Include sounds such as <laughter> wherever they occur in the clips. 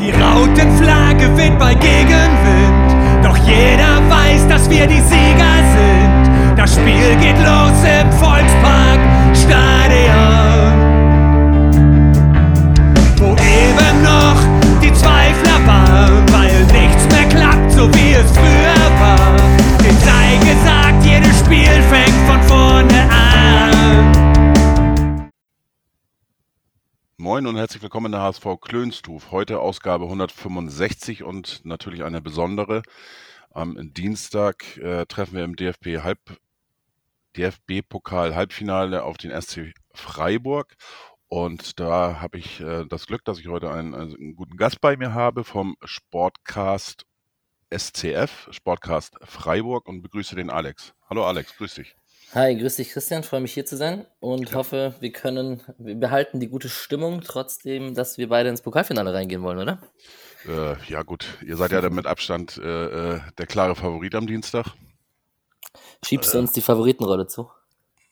Die Rautenflagge weht bei Gegenwind, doch jeder weiß, dass wir die Sieger sind. Das Spiel geht los im Volkspark Stadion, wo eben noch die Zweifler waren, weil nichts mehr klappt, so wie es früher war. Den sei gesagt, jedes Spiel Moin und herzlich willkommen in der HSV Klönstuf. Heute Ausgabe 165 und natürlich eine besondere. Am Dienstag äh, treffen wir im DFB Halb DFB-Pokal Halbfinale auf den SC Freiburg. Und da habe ich äh, das Glück, dass ich heute einen, also einen guten Gast bei mir habe vom Sportcast SCF, Sportcast Freiburg und begrüße den Alex. Hallo Alex, grüß dich. Hi, grüß dich Christian, freue mich hier zu sein und hoffe, wir können, wir behalten die gute Stimmung, trotzdem, dass wir beide ins Pokalfinale reingehen wollen, oder? Äh, ja gut, ihr seid ja mit Abstand äh, äh, der klare Favorit am Dienstag. Schiebst du uns die Favoritenrolle zu?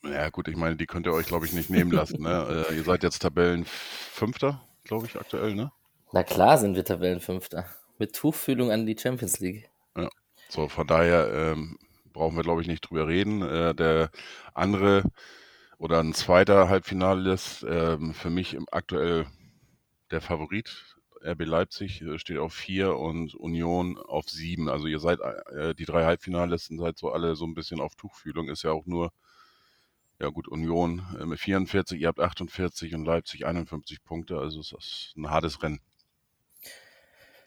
Ja gut, ich meine, die könnt ihr euch, glaube ich, nicht nehmen lassen. Ne? <laughs> äh, ihr seid jetzt Tabellenfünfter, glaube ich, aktuell, ne? Na klar sind wir Tabellenfünfter. Mit Tuchfühlung an die Champions League. Ja. So, von daher ähm, brauchen wir, glaube ich, nicht drüber reden. Äh, der andere oder ein zweiter Halbfinalist, ähm, für mich aktuell der Favorit. RB Leipzig äh, steht auf vier und Union auf sieben. Also ihr seid, äh, die drei Halbfinalisten seid so alle so ein bisschen auf Tuchfühlung. Ist ja auch nur, ja gut, Union äh, mit 44, ihr habt 48 und Leipzig 51 Punkte. Also es ist ein hartes Rennen.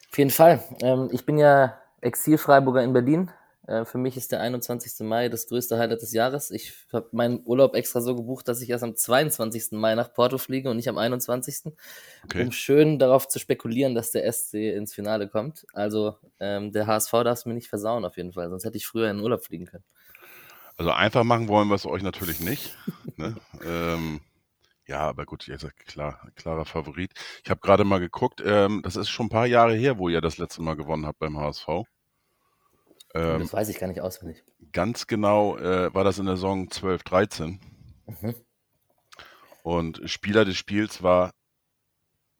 Auf jeden Fall. Ähm, ich bin ja Exil-Freiburger in Berlin. Äh, für mich ist der 21. Mai das größte Highlight des Jahres. Ich habe meinen Urlaub extra so gebucht, dass ich erst am 22. Mai nach Porto fliege und nicht am 21. Okay. Um schön darauf zu spekulieren, dass der SC ins Finale kommt. Also ähm, der HSV darf es mir nicht versauen auf jeden Fall, sonst hätte ich früher in den Urlaub fliegen können. Also einfach machen wollen wir es euch natürlich nicht. <laughs> ne? ähm, ja, aber gut, seid klar, klarer Favorit. Ich habe gerade mal geguckt, ähm, das ist schon ein paar Jahre her, wo ihr das letzte Mal gewonnen habt beim HSV. Ähm, das weiß ich gar nicht auswendig. ganz genau äh, war das in der Saison 12, 13. Mhm. Und Spieler des Spiels war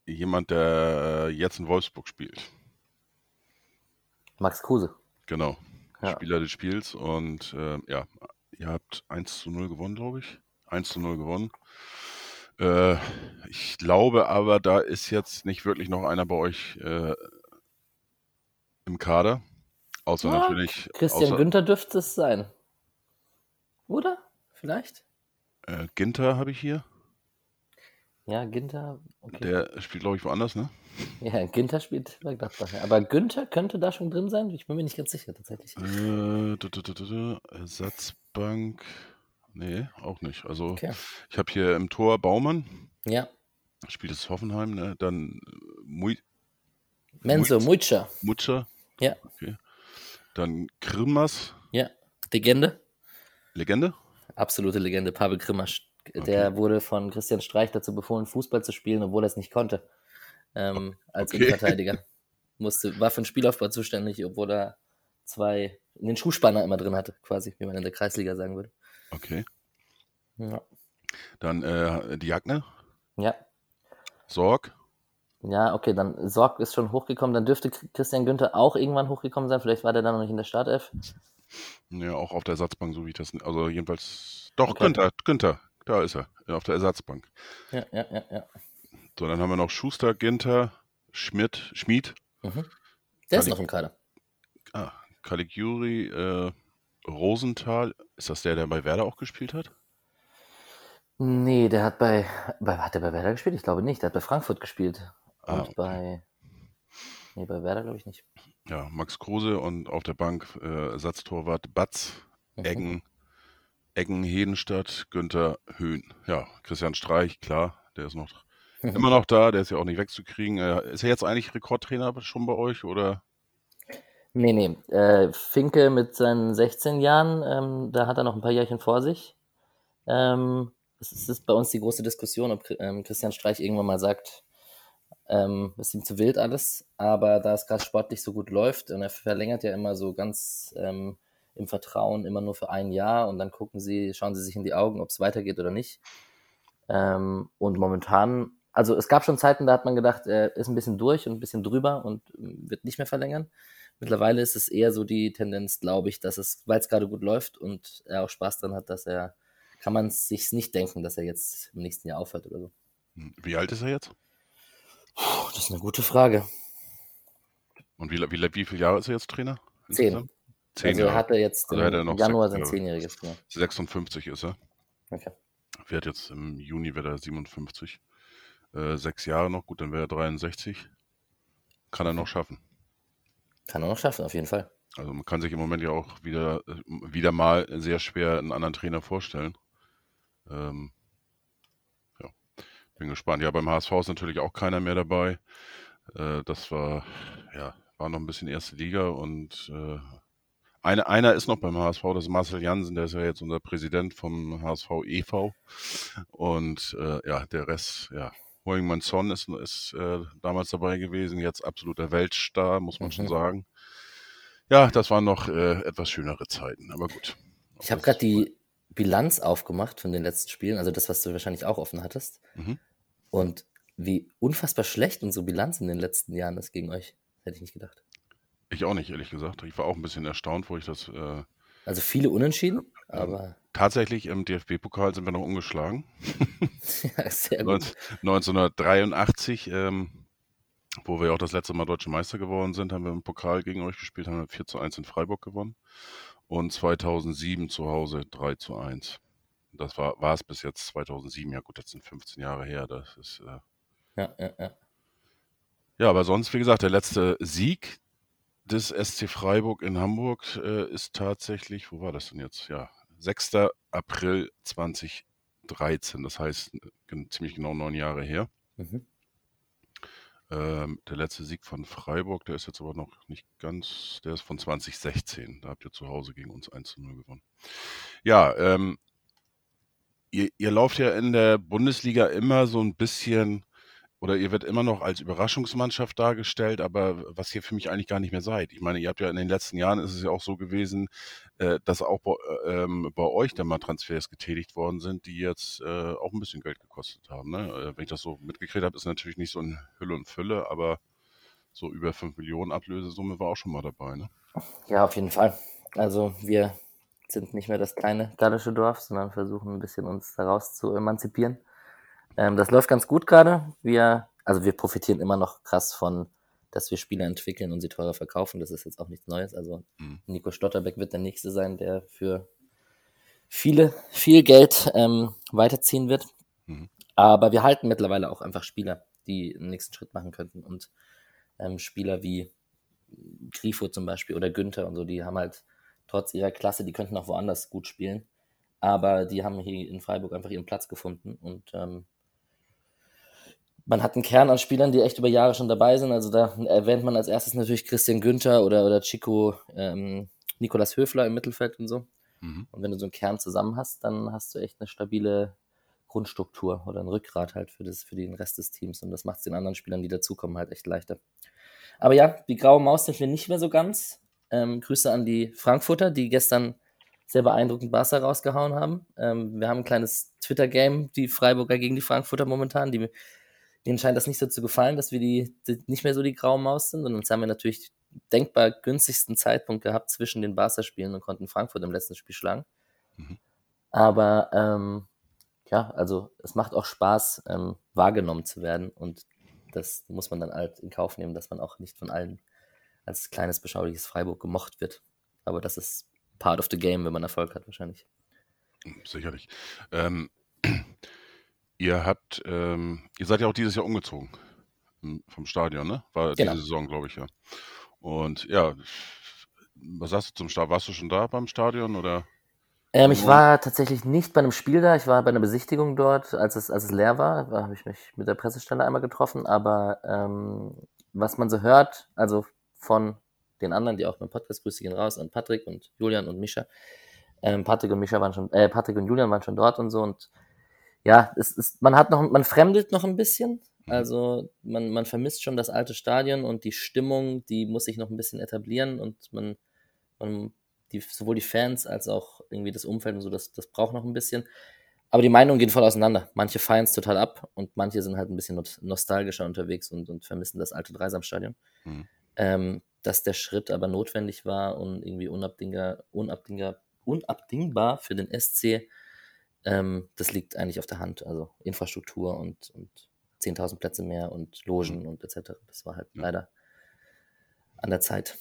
jemand, der jetzt in Wolfsburg spielt. Max Kruse. Genau. Ja. Spieler des Spiels. Und äh, ja, ihr habt 1 zu 0 gewonnen, glaube ich. 1 zu 0 gewonnen. Äh, ich glaube aber, da ist jetzt nicht wirklich noch einer bei euch äh, im Kader. Außer Ja, natürlich. Christian außer, Günther dürfte es sein. Oder? Vielleicht? Äh, Ginter habe ich hier. Ja, Ginter. Okay. Der spielt, glaube ich, woanders, ne? <laughs> Ja, Ginter spielt bei Gladbach. Aber Günther könnte da schon drin sein? Ich bin mir nicht ganz sicher, tatsächlich. Äh, du, du, du, du, du, Ersatzbank. Nee, auch nicht. Also Okay. ich habe hier im Tor Baumann, Ja. spielt es Hoffenheim, ne? Dann Mui, Menzo, Mutscher. Mutscher, Ja. okay. Dann Krimas, Ja. Legende. Legende. Absolute Legende. Pavel Krimasch. Der wurde von Christian Streich dazu befohlen, Fußball zu spielen, obwohl er es nicht konnte. Ähm, als Okay. Innenverteidiger. Musste, war für den Spielaufbau zuständig, obwohl er zwei, den Schuhspanner immer drin hatte, quasi, wie man in der Kreisliga sagen würde. Okay. Ja. Dann äh, Diagne, Ja. Sorg. Ja, okay, dann Sorg ist schon hochgekommen. Dann dürfte Christian Günther auch irgendwann hochgekommen sein. Vielleicht war der dann noch nicht in der Startelf. Ja, auch auf der Ersatzbank, so wie ich das. Also jedenfalls. Doch, Okay. Günther, Günther. Da ist er. Auf der Ersatzbank. Ja, ja, ja, ja. So, dann haben wir noch Schuster, Ginter, Schmidt, Schmied, Mhm. Der ist Kann noch im Kader. ah, Caligiuri, äh, Rosenthal. Ist das der, der bei Werder auch gespielt hat? Nee, der hat bei, bei hat der bei Werder gespielt? Ich glaube nicht. Der hat bei Frankfurt gespielt. Ah, Und okay. bei. Nee, bei Werder glaube ich nicht. Ja, Max Kruse und auf der Bank äh, Ersatztorwart Batz, Mhm. Eggen, Eggen, Hedenstadt, Günther, Höhn. Ja, Christian Streich, klar, der ist noch <laughs> immer noch da, der ist ja auch nicht wegzukriegen. Äh, ist er jetzt eigentlich Rekordtrainer schon bei euch oder? Nee, nee. Äh, Finke mit seinen 16 Jahren, ähm, da hat er noch ein paar Jährchen vor sich. Ähm, es ist, es ist bei uns die große Diskussion, ob ähm, Christian Streich irgendwann mal sagt, ähm, ist ihm zu wild alles. Aber da es gerade sportlich so gut läuft und er verlängert ja immer so ganz ähm, im Vertrauen immer nur für ein Jahr und dann gucken sie, schauen sie sich in die Augen, ob es weitergeht oder nicht. Ähm, und momentan also es gab schon Zeiten, da hat man gedacht, er ist ein bisschen durch und ein bisschen drüber und wird nicht mehr verlängern. Mittlerweile ist es eher so die Tendenz, glaube ich, dass es, weil es gerade gut läuft und er auch Spaß dran hat, dass er, kann man sich nicht denken, dass er jetzt im nächsten Jahr aufhört oder so. Hm, wie alt ist er jetzt? Puh, das ist eine gute Frage. Und wie, wie, wie viele Jahre ist er jetzt Trainer? Zehn. Zehn also Jahre. hat er jetzt also im er Januar sein Zehnjähriges. Ja. 56 ist er. Okay. Wird jetzt im Juni wird er 57. Äh, sechs Jahre noch, gut, dann wäre er 63. Kann er noch schaffen. Kann er noch schaffen, auf jeden Fall. Also man kann sich im Moment ja auch wieder, äh, wieder mal sehr schwer einen anderen Trainer vorstellen. Ähm, bin gespannt. Ja, beim HSV ist natürlich auch keiner mehr dabei. Äh, das war, ja, war noch ein bisschen erste Liga und äh, eine, einer ist noch beim HSV, das ist Marcel Jansen, der ist ja jetzt unser Präsident vom HSV e.V. Und äh, ja, der Rest, ja, Hoingman Son ist, ist äh, damals dabei gewesen, jetzt absoluter Weltstar, muss man mhm. schon sagen. Ja, das waren noch äh, etwas schönere Zeiten, aber gut. Ich habe gerade die Bilanz aufgemacht von den letzten Spielen, also das, was du wahrscheinlich auch offen hattest. Mhm. Und wie unfassbar schlecht unsere Bilanz in den letzten Jahren ist gegen euch, hätte ich nicht gedacht. Ich auch nicht, ehrlich gesagt. Ich war auch ein bisschen erstaunt, wo ich das. Äh, also viele Unentschieden, aber. Tatsächlich im DFB-Pokal sind wir noch ungeschlagen. <laughs> ja, sehr gut. 1983, ähm, wo wir auch das letzte Mal Deutsche Meister geworden sind, haben wir im Pokal gegen euch gespielt, haben wir 4 zu 1 in Freiburg gewonnen. Und 2007 zu Hause 3 zu 1. Das war, war es bis jetzt 2007. Ja gut, das sind 15 Jahre her. Das ist... Äh, ja, ja, ja. Ja, aber sonst, wie gesagt, der letzte Sieg des SC Freiburg in Hamburg äh, ist tatsächlich, wo war das denn jetzt? Ja, 6. April 2013, das heißt ziemlich genau neun Jahre her. Mhm. Ähm, der letzte Sieg von Freiburg, der ist jetzt aber noch nicht ganz, der ist von 2016. Da habt ihr zu Hause gegen uns 1 zu 0 gewonnen. Ja, ähm, ihr, ihr lauft ja in der Bundesliga immer so ein bisschen oder ihr wird immer noch als Überraschungsmannschaft dargestellt, aber was ihr für mich eigentlich gar nicht mehr seid. Ich meine, ihr habt ja in den letzten Jahren ist es ja auch so gewesen, äh, dass auch bei, äh, ähm, bei euch dann mal Transfers getätigt worden sind, die jetzt äh, auch ein bisschen Geld gekostet haben. Ne? Äh, wenn ich das so mitgekriegt habe, ist natürlich nicht so in Hülle und Fülle, aber so über 5 Millionen Ablösesumme war auch schon mal dabei. Ne? Ja, auf jeden Fall. Also wir sind nicht mehr das kleine gallische Dorf, sondern versuchen ein bisschen uns daraus zu emanzipieren. Ähm, das läuft ganz gut gerade. Wir, also wir profitieren immer noch krass von, dass wir Spieler entwickeln und sie teurer verkaufen. Das ist jetzt auch nichts Neues. Also mhm. Nico Stotterbeck wird der nächste sein, der für viele, viel Geld ähm, weiterziehen wird. Mhm. Aber wir halten mittlerweile auch einfach Spieler, die einen nächsten Schritt machen könnten. Und ähm, Spieler wie Grifo zum Beispiel oder Günther und so, die haben halt trotz ihrer Klasse, die könnten auch woanders gut spielen. Aber die haben hier in Freiburg einfach ihren Platz gefunden und ähm, man hat einen Kern an Spielern, die echt über Jahre schon dabei sind. Also da erwähnt man als erstes natürlich Christian Günther oder, oder Chico, ähm, Nikolas Höfler im Mittelfeld und so. Mhm. Und wenn du so einen Kern zusammen hast, dann hast du echt eine stabile Grundstruktur oder ein Rückgrat halt für, das, für den Rest des Teams. Und das macht es den anderen Spielern, die dazukommen, halt echt leichter. Aber ja, die graue Maus sind wir nicht mehr so ganz. Ähm, Grüße an die Frankfurter, die gestern sehr beeindruckend Barca rausgehauen haben. Ähm, wir haben ein kleines Twitter-Game, die Freiburger gegen die Frankfurter momentan, die denen scheint das nicht so zu gefallen, dass wir die, die nicht mehr so die graue Maus sind. Und uns haben wir natürlich denkbar günstigsten Zeitpunkt gehabt zwischen den Barca-Spielen und konnten Frankfurt im letzten Spiel schlagen. Mhm. Aber ähm, ja, also es macht auch Spaß, ähm, wahrgenommen zu werden. Und das muss man dann halt in Kauf nehmen, dass man auch nicht von allen als kleines, beschauliches Freiburg gemocht wird. Aber das ist part of the game, wenn man Erfolg hat, wahrscheinlich. Sicherlich. Ähm, Ihr habt, ähm, ihr seid ja auch dieses Jahr umgezogen vom Stadion, ne? War Genau. diese Saison, glaube ich, ja. Und ja, was sagst du zum Start? Warst du schon da beim Stadion oder Ähm, ich war tatsächlich nicht bei einem Spiel da. Ich war bei einer Besichtigung dort, als es, als es leer war. Da habe ich mich mit der Pressestelle einmal getroffen. Aber ähm, was man so hört, also von den anderen, die auch beim Podcast, grüße gehen raus an Patrick und Julian und Mischa. Ähm, Patrick und Mischa waren schon, äh, Patrick und Julian waren schon dort und so und ja, es ist, man hat noch, man fremdelt noch ein bisschen. Mhm. Also man, man vermisst schon das alte Stadion und die Stimmung, die muss sich noch ein bisschen etablieren und man, man die, sowohl die Fans als auch irgendwie das Umfeld und so, das, das braucht noch ein bisschen. aber die Meinungen gehen voll auseinander. Manche feiern es total ab und manche sind halt ein bisschen nostalgischer unterwegs und, und vermissen das alte Dreisamstadion. Mhm. Ähm, dass der Schritt aber notwendig war und irgendwie unabdingbar, unabdingbar, unabdingbar für den SC, ähm, das liegt eigentlich auf der Hand. Also Infrastruktur und, und 10.000 Plätze mehr und Logen mhm. und etc. Das war halt ja. leider an der Zeit.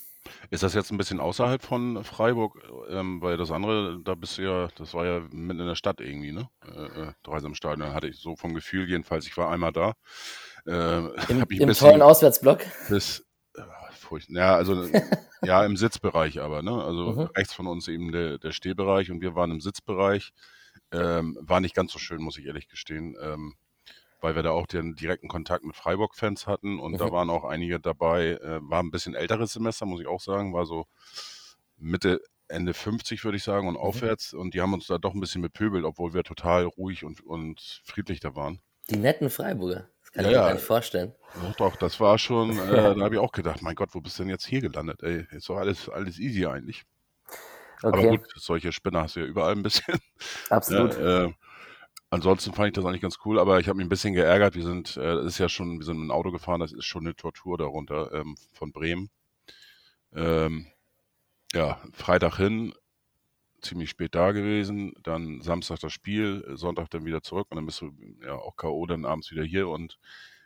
Ist das jetzt ein bisschen außerhalb von Freiburg? Ähm, weil das andere, da bist du ja, das war ja mitten in der Stadt irgendwie, ne? Äh, äh Dreisamstadion, hatte ich so vom Gefühl jedenfalls. Ich war einmal da. Äh, <laughs> Im, im tollen Auswärtsblock? Bis, furcht. Ja, also <laughs> ja, im Sitzbereich aber, ne? Also mhm. rechts von uns eben der, der Stehbereich und wir waren im Sitzbereich. Ähm, war nicht ganz so schön, muss ich ehrlich gestehen, ähm, weil wir da auch den direkten Kontakt mit Freiburg-Fans hatten und mhm. da waren auch einige dabei, äh, war ein bisschen älteres Semester, muss ich auch sagen, war so Mitte, Ende 50, würde ich sagen, und mhm. aufwärts. Und die haben uns da doch ein bisschen bepöbelt, obwohl wir total ruhig und, und friedlich da waren. Die netten Freiburger. Kann ja, ich mir gar nicht vorstellen. Doch, doch, das war schon, äh, <laughs> da habe ich auch gedacht, mein Gott, wo bist du denn jetzt hier gelandet? Ey, ist doch alles, alles easy eigentlich. Okay. Aber gut, solche Spinner hast du ja überall ein bisschen. <laughs> Absolut. Ja, äh, ansonsten fand ich das eigentlich ganz cool, aber ich habe mich ein bisschen geärgert. Wir sind, äh, das ist ja schon, wir sind mit dem Auto gefahren, das ist schon eine Tortur darunter ähm, von Bremen. Ähm, ja, Freitag hin, ziemlich spät da gewesen, dann Samstag das Spiel, Sonntag dann wieder zurück und dann bist du ja auch K.O. dann abends wieder hier und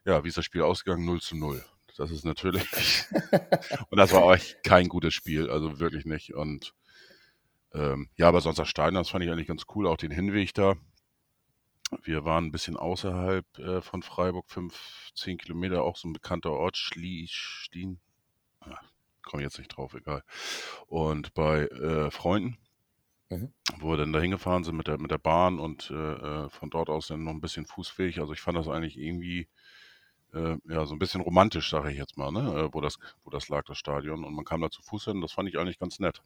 ja, wie ist das Spiel ausgegangen? 0 zu 0. Das ist natürlich, <laughs> <laughs> und das war auch kein gutes Spiel, also wirklich nicht. Und ähm, ja, aber sonst das Stadion, das fand ich eigentlich ganz cool, auch den Hinweg da. Wir waren ein bisschen außerhalb äh, von Freiburg, 15 Kilometer, auch so ein bekannter Ort, Schlie, Schlien, ah, komme jetzt nicht drauf, egal. Und bei äh, Freunden Mhm. Wo wir dann da hingefahren sind mit der, mit der Bahn und äh, äh, von dort aus dann noch ein bisschen fußfähig. Also ich fand das eigentlich irgendwie äh, ja so ein bisschen romantisch, sage ich jetzt mal, ne? Äh, wo, das, wo das lag, das Stadion. Und man kam da zu Fuß hin, das fand ich eigentlich ganz nett.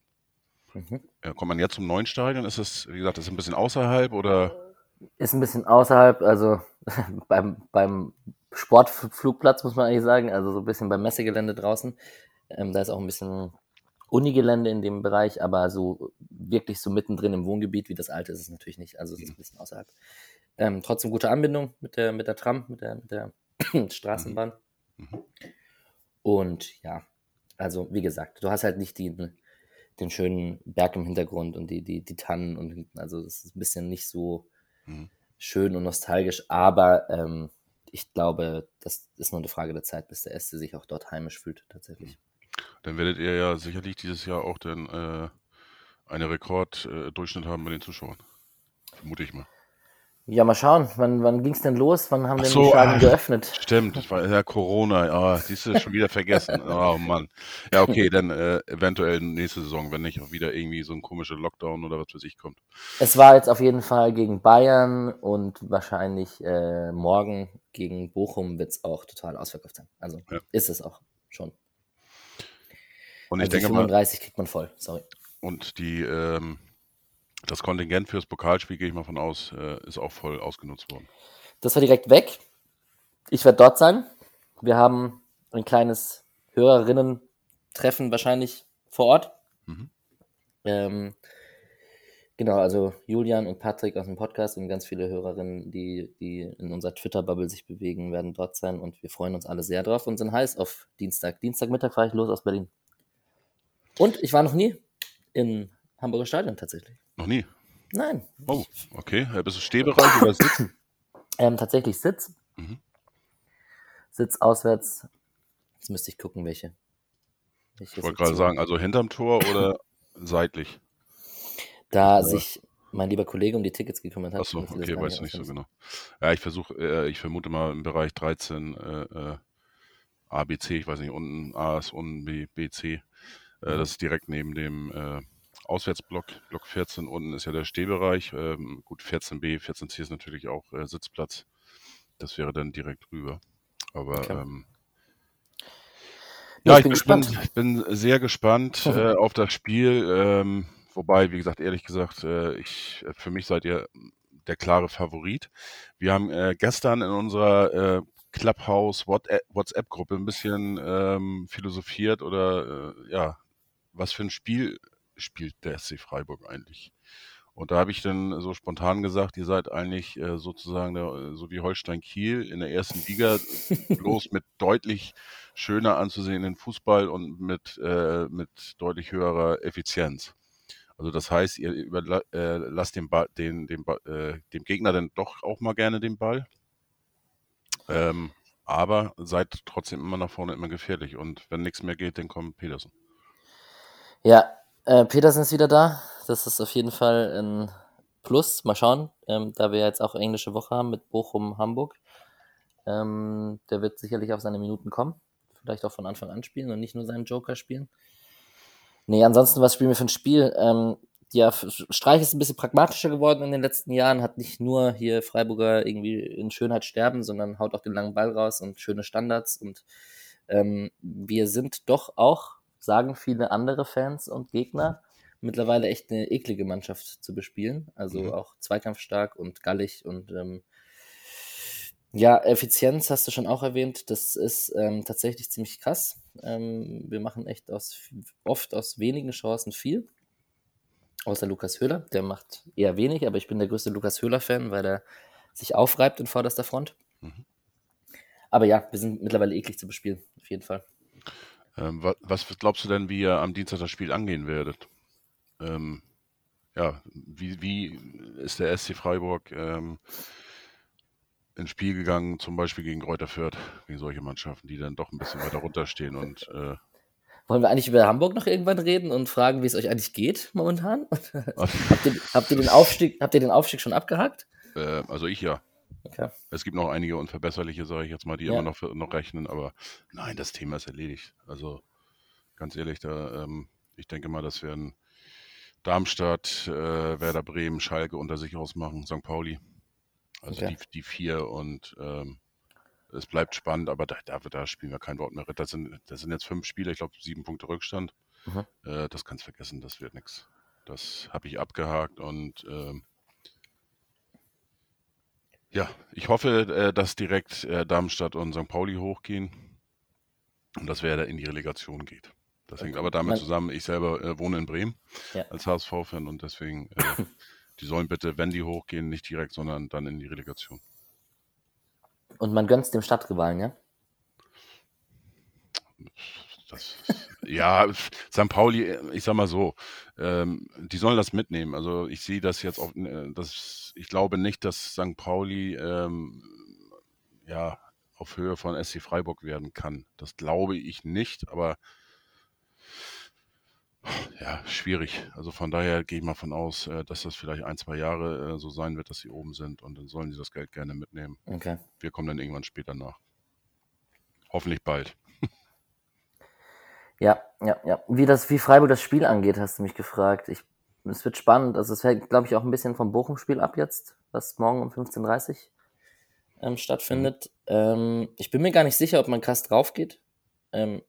Mhm. Ja, kommt man jetzt zum neuen Stadion? Ist es, wie gesagt, ist es ein bisschen außerhalb oder? Ist ein bisschen außerhalb, also <laughs> beim, beim Sportflugplatz muss man eigentlich sagen, also so ein bisschen beim Messegelände draußen. Ähm, da ist auch ein bisschen Unigelände in dem Bereich, aber so wirklich so mittendrin im Wohngebiet wie das alte ist es natürlich nicht. Also es ist ein bisschen außerhalb. Ähm, trotzdem gute Anbindung mit der, mit der Tram, mit der, mit der <clears throat> Straßenbahn. Mhm. Und ja, also wie gesagt, du hast halt nicht die, den schönen Berg im Hintergrund und die, die, die Tannen und hinten. Also das ist ein bisschen nicht so mhm. schön und nostalgisch, aber ähm, ich glaube, das ist nur eine Frage der Zeit, bis der Este sich auch dort heimisch fühlt, tatsächlich. Dann werdet ihr ja sicherlich dieses Jahr auch dann äh, einen Rekorddurchschnitt äh, haben bei den Zuschauern. Vermute ich mal. Ja, mal schauen. Wann, wann ging es denn los? Wann haben Ach denn so, die Stadien ach, geöffnet? Stimmt, das war ja Corona. Ah, siehst du, schon wieder vergessen. Oh Mann. Ja, okay, dann äh, eventuell nächste Saison, wenn nicht auch wieder irgendwie so ein komischer Lockdown oder was für sich kommt. Es war jetzt auf jeden Fall gegen Bayern und wahrscheinlich äh, morgen gegen Bochum wird es auch total ausverkauft sein. Also ja. ist es auch schon. Und ich also denke 35 mal, kriegt man voll, sorry. Und die, ähm, das Kontingent fürs Pokalspiel, gehe ich mal von aus, äh, ist auch voll ausgenutzt worden. Das war direkt weg. Ich werde dort sein. Wir haben ein kleines Hörerinnen-Treffen wahrscheinlich vor Ort. Mhm. Ähm, genau, also Julian und Patrick aus dem Podcast und ganz viele Hörerinnen, die, die in unserer Twitter-Bubble sich bewegen, werden dort sein und wir freuen uns alle sehr drauf und sind heiß auf Dienstag. Dienstagmittag fahre ich los aus Berlin. Und ich war noch nie im Hamburger Stadion tatsächlich. Noch nie? Nein. Oh, okay. Bist du Stehbereich oder Sitz? <clears throat> Ähm, tatsächlich Sitz. Mhm. Sitz auswärts. Jetzt müsste ich gucken, welche. welche ich wollte gerade sagen, also hinterm Tor oder <clears throat> seitlich? Da ja. sich mein lieber Kollege um die Tickets gekümmert hat. Achso, okay, weiß ich nicht so genau. Ja, ich versuche, äh, ich vermute mal im Bereich 13 äh, äh, A, B, C, ich weiß nicht, unten A ist unten B, B, C. Äh, das ist direkt neben dem äh, Auswärtsblock, Block 14. Unten ist ja der Stehbereich. Ähm, gut, 14b, 14c ist natürlich auch äh, Sitzplatz. Das wäre dann direkt rüber. Aber okay. ähm, ja, ich, bin, gespannt. Bin, ich bin sehr gespannt äh, auf das Spiel. Ähm, wobei, wie gesagt, ehrlich gesagt, äh, ich, für mich seid ihr der klare Favorit. Wir haben äh, gestern in unserer äh, Clubhouse WhatsApp-Gruppe ein bisschen ähm, philosophiert oder äh, ja was für ein Spiel spielt der SC Freiburg eigentlich? Und da habe ich dann so spontan gesagt, ihr seid eigentlich äh, sozusagen der, so wie Holstein Kiel in der ersten Liga, bloß <laughs> mit deutlich schöner anzusehenden Fußball und mit, äh, mit deutlich höherer Effizienz. Also das heißt, ihr überla äh, lasst den, Ball, den, den äh, dem Gegner dann doch auch mal gerne den Ball. Ähm, aber seid trotzdem immer nach vorne immer gefährlich. Und wenn nichts mehr geht, dann kommt Petersen. Ja, äh, Petersen ist wieder da. Das ist auf jeden Fall ein Plus. Mal schauen, ähm, da wir jetzt auch englische Woche haben mit Bochum, Hamburg. Ähm, der wird sicherlich auf seine Minuten kommen. Vielleicht auch von Anfang an spielen und nicht nur seinen Joker spielen. Nee, ansonsten, was spielen wir für ein Spiel? Ähm, ja, Streich ist ein bisschen pragmatischer geworden in den letzten Jahren, hat nicht nur hier Freiburger irgendwie in Schönheit sterben, sondern haut auch den langen Ball raus und schöne Standards. Und ähm, wir sind doch auch, sagen viele andere Fans und Gegner, mittlerweile echt eine eklige Mannschaft zu bespielen. Also mhm. auch zweikampfstark und gallig und ähm, ja, Effizienz hast du schon auch erwähnt. Das ist ähm, tatsächlich ziemlich krass. Ähm, wir machen echt aus, oft aus wenigen Chancen viel. Außer Lukas Höhler, der macht eher wenig, aber ich bin der größte Lukas Höhler-Fan, weil er sich aufreibt in vorderster Front. Mhm. Aber ja, wir sind mittlerweile eklig zu bespielen, auf jeden Fall. Ähm, was, was, glaubst du denn, wie ihr am Dienstag das Spiel angehen werdet? Ähm, ja, wie, wie, ist der SC Freiburg ähm, ins Spiel gegangen, zum Beispiel gegen Kräuter Fürth, gegen solche Mannschaften, die dann doch ein bisschen weiter runterstehen und äh, wollen wir eigentlich über Hamburg noch irgendwann reden und fragen, wie es euch eigentlich geht momentan? <laughs> habt, ihr, habt, ihr, den Aufstieg, habt ihr den Aufstieg schon abgehakt? Äh, also ich ja. Okay. Es gibt noch einige unverbesserliche, sage ich jetzt mal, die ja. immer noch, noch rechnen, aber nein, das Thema ist erledigt. Also ganz ehrlich, da, ähm, ich denke mal, das werden Darmstadt, äh, Werder Bremen, Schalke unter sich ausmachen, St. Pauli. Also okay. die, die vier und ähm, es bleibt spannend, aber da, da, da, spielen wir kein Wort mehr. Das sind, das sind jetzt fünf Spiele, ich glaube sieben Punkte Rückstand. Mhm. Äh, das kannst du vergessen, das wird nichts. Das habe ich abgehakt und ähm, ja, ich hoffe, äh, dass direkt äh, Darmstadt und St. Pauli hochgehen und dass wer da in die Relegation geht. Das hängt aber damit zusammen, ich selber äh, wohne in Bremen ja. als HSV-Fan und deswegen, <laughs> die sollen bitte, wenn die hochgehen, nicht direkt, sondern dann in die Relegation. Und man gönnt es dem Stadtrivalen, ja? Das, ja, St. Pauli, ich sag mal so, ähm, die sollen das mitnehmen. Also ich sehe das jetzt auf, äh, das, ich glaube nicht, dass St. Pauli ähm, ja auf Höhe von SC Freiburg werden kann. Das glaube ich nicht, aber ja, schwierig. Also von daher gehe ich mal von aus, äh, dass das vielleicht ein, zwei Jahre äh, so sein wird, dass sie oben sind und dann sollen sie das Geld gerne mitnehmen. Okay. Wir kommen dann irgendwann später nach. Hoffentlich bald. Ja, ja, ja. Wie, das, wie Freiburg das Spiel angeht, hast du mich gefragt. Ich, es wird spannend. Also es hängt, glaube ich, auch ein bisschen vom Bochum-Spiel ab jetzt, was morgen um 15.30 Uhr ähm, stattfindet. Mhm. Ähm, ich bin mir gar nicht sicher, ob man krass drauf geht. Ähm,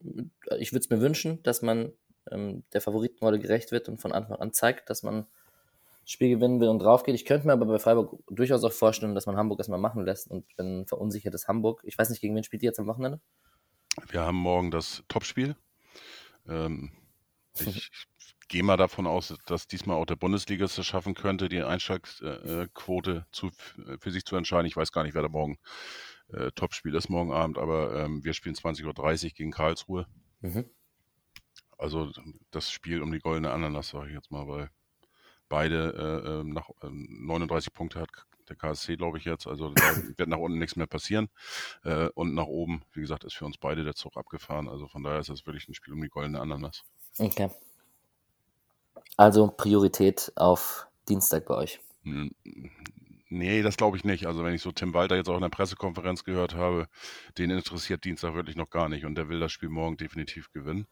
ich würde es mir wünschen, dass man ähm, der Favoritenrolle gerecht wird und von Anfang an zeigt, dass man das Spiel gewinnen will und drauf geht. Ich könnte mir aber bei Freiburg durchaus auch vorstellen, dass man Hamburg erstmal machen lässt und wenn verunsichert ist Hamburg. Ich weiß nicht, gegen wen spielt ihr jetzt am Wochenende? Wir haben morgen das Topspiel. Ähm, ich gehe mal davon aus, dass diesmal auch der Bundesliga es schaffen könnte, die Einschlagquote zu, für sich zu entscheiden. Ich weiß gar nicht, wer da morgen äh, Topspiel ist morgen Abend, aber ähm, wir spielen 20.30 Uhr gegen Karlsruhe. Mhm. Also das Spiel um die goldene Ananas, sage ich jetzt mal, weil beide äh, ähm, nach äh, 39 Punkte hat der KSC, glaube ich, jetzt. Also da <laughs> wird nach unten nichts mehr passieren. Äh, und nach oben, wie gesagt, ist für uns beide der Zug abgefahren. Also von daher ist das wirklich ein Spiel um die goldene Ananas. Okay. Also Priorität auf Dienstag bei euch. Nee, das glaube ich nicht. Also wenn ich so Tim Walter jetzt auch in der Pressekonferenz gehört habe, den interessiert Dienstag wirklich noch gar nicht und der will das Spiel morgen definitiv gewinnen.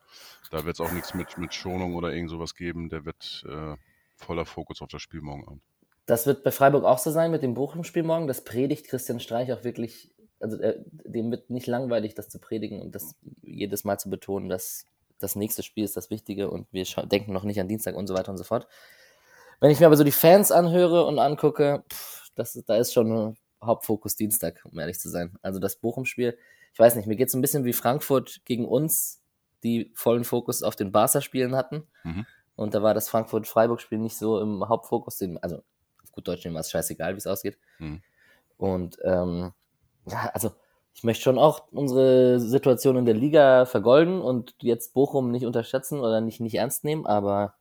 Da wird es auch nichts mit, mit Schonung oder irgend sowas geben. Der wird äh, voller Fokus auf das Spiel morgen haben. Das wird bei Freiburg auch so sein mit dem Bochum-Spiel morgen. Das predigt Christian Streich auch wirklich, also er, dem wird nicht langweilig, das zu predigen und das jedes Mal zu betonen, dass das nächste Spiel ist das Wichtige und wir denken noch nicht an Dienstag und so weiter und so fort. Wenn ich mir aber so die Fans anhöre und angucke, pff, das, da ist schon Hauptfokus Dienstag, um ehrlich zu sein. Also das Bochum-Spiel, ich weiß nicht, mir geht es ein bisschen wie Frankfurt gegen uns, die vollen Fokus auf den Barca-Spielen hatten. Mhm. Und da war das Frankfurt-Freiburg-Spiel nicht so im Hauptfokus. Also auf gut Deutsch war es scheißegal, wie es ausgeht. Mhm. Und ähm, ja, also ich möchte schon auch unsere Situation in der Liga vergolden und jetzt Bochum nicht unterschätzen oder nicht, nicht ernst nehmen, aber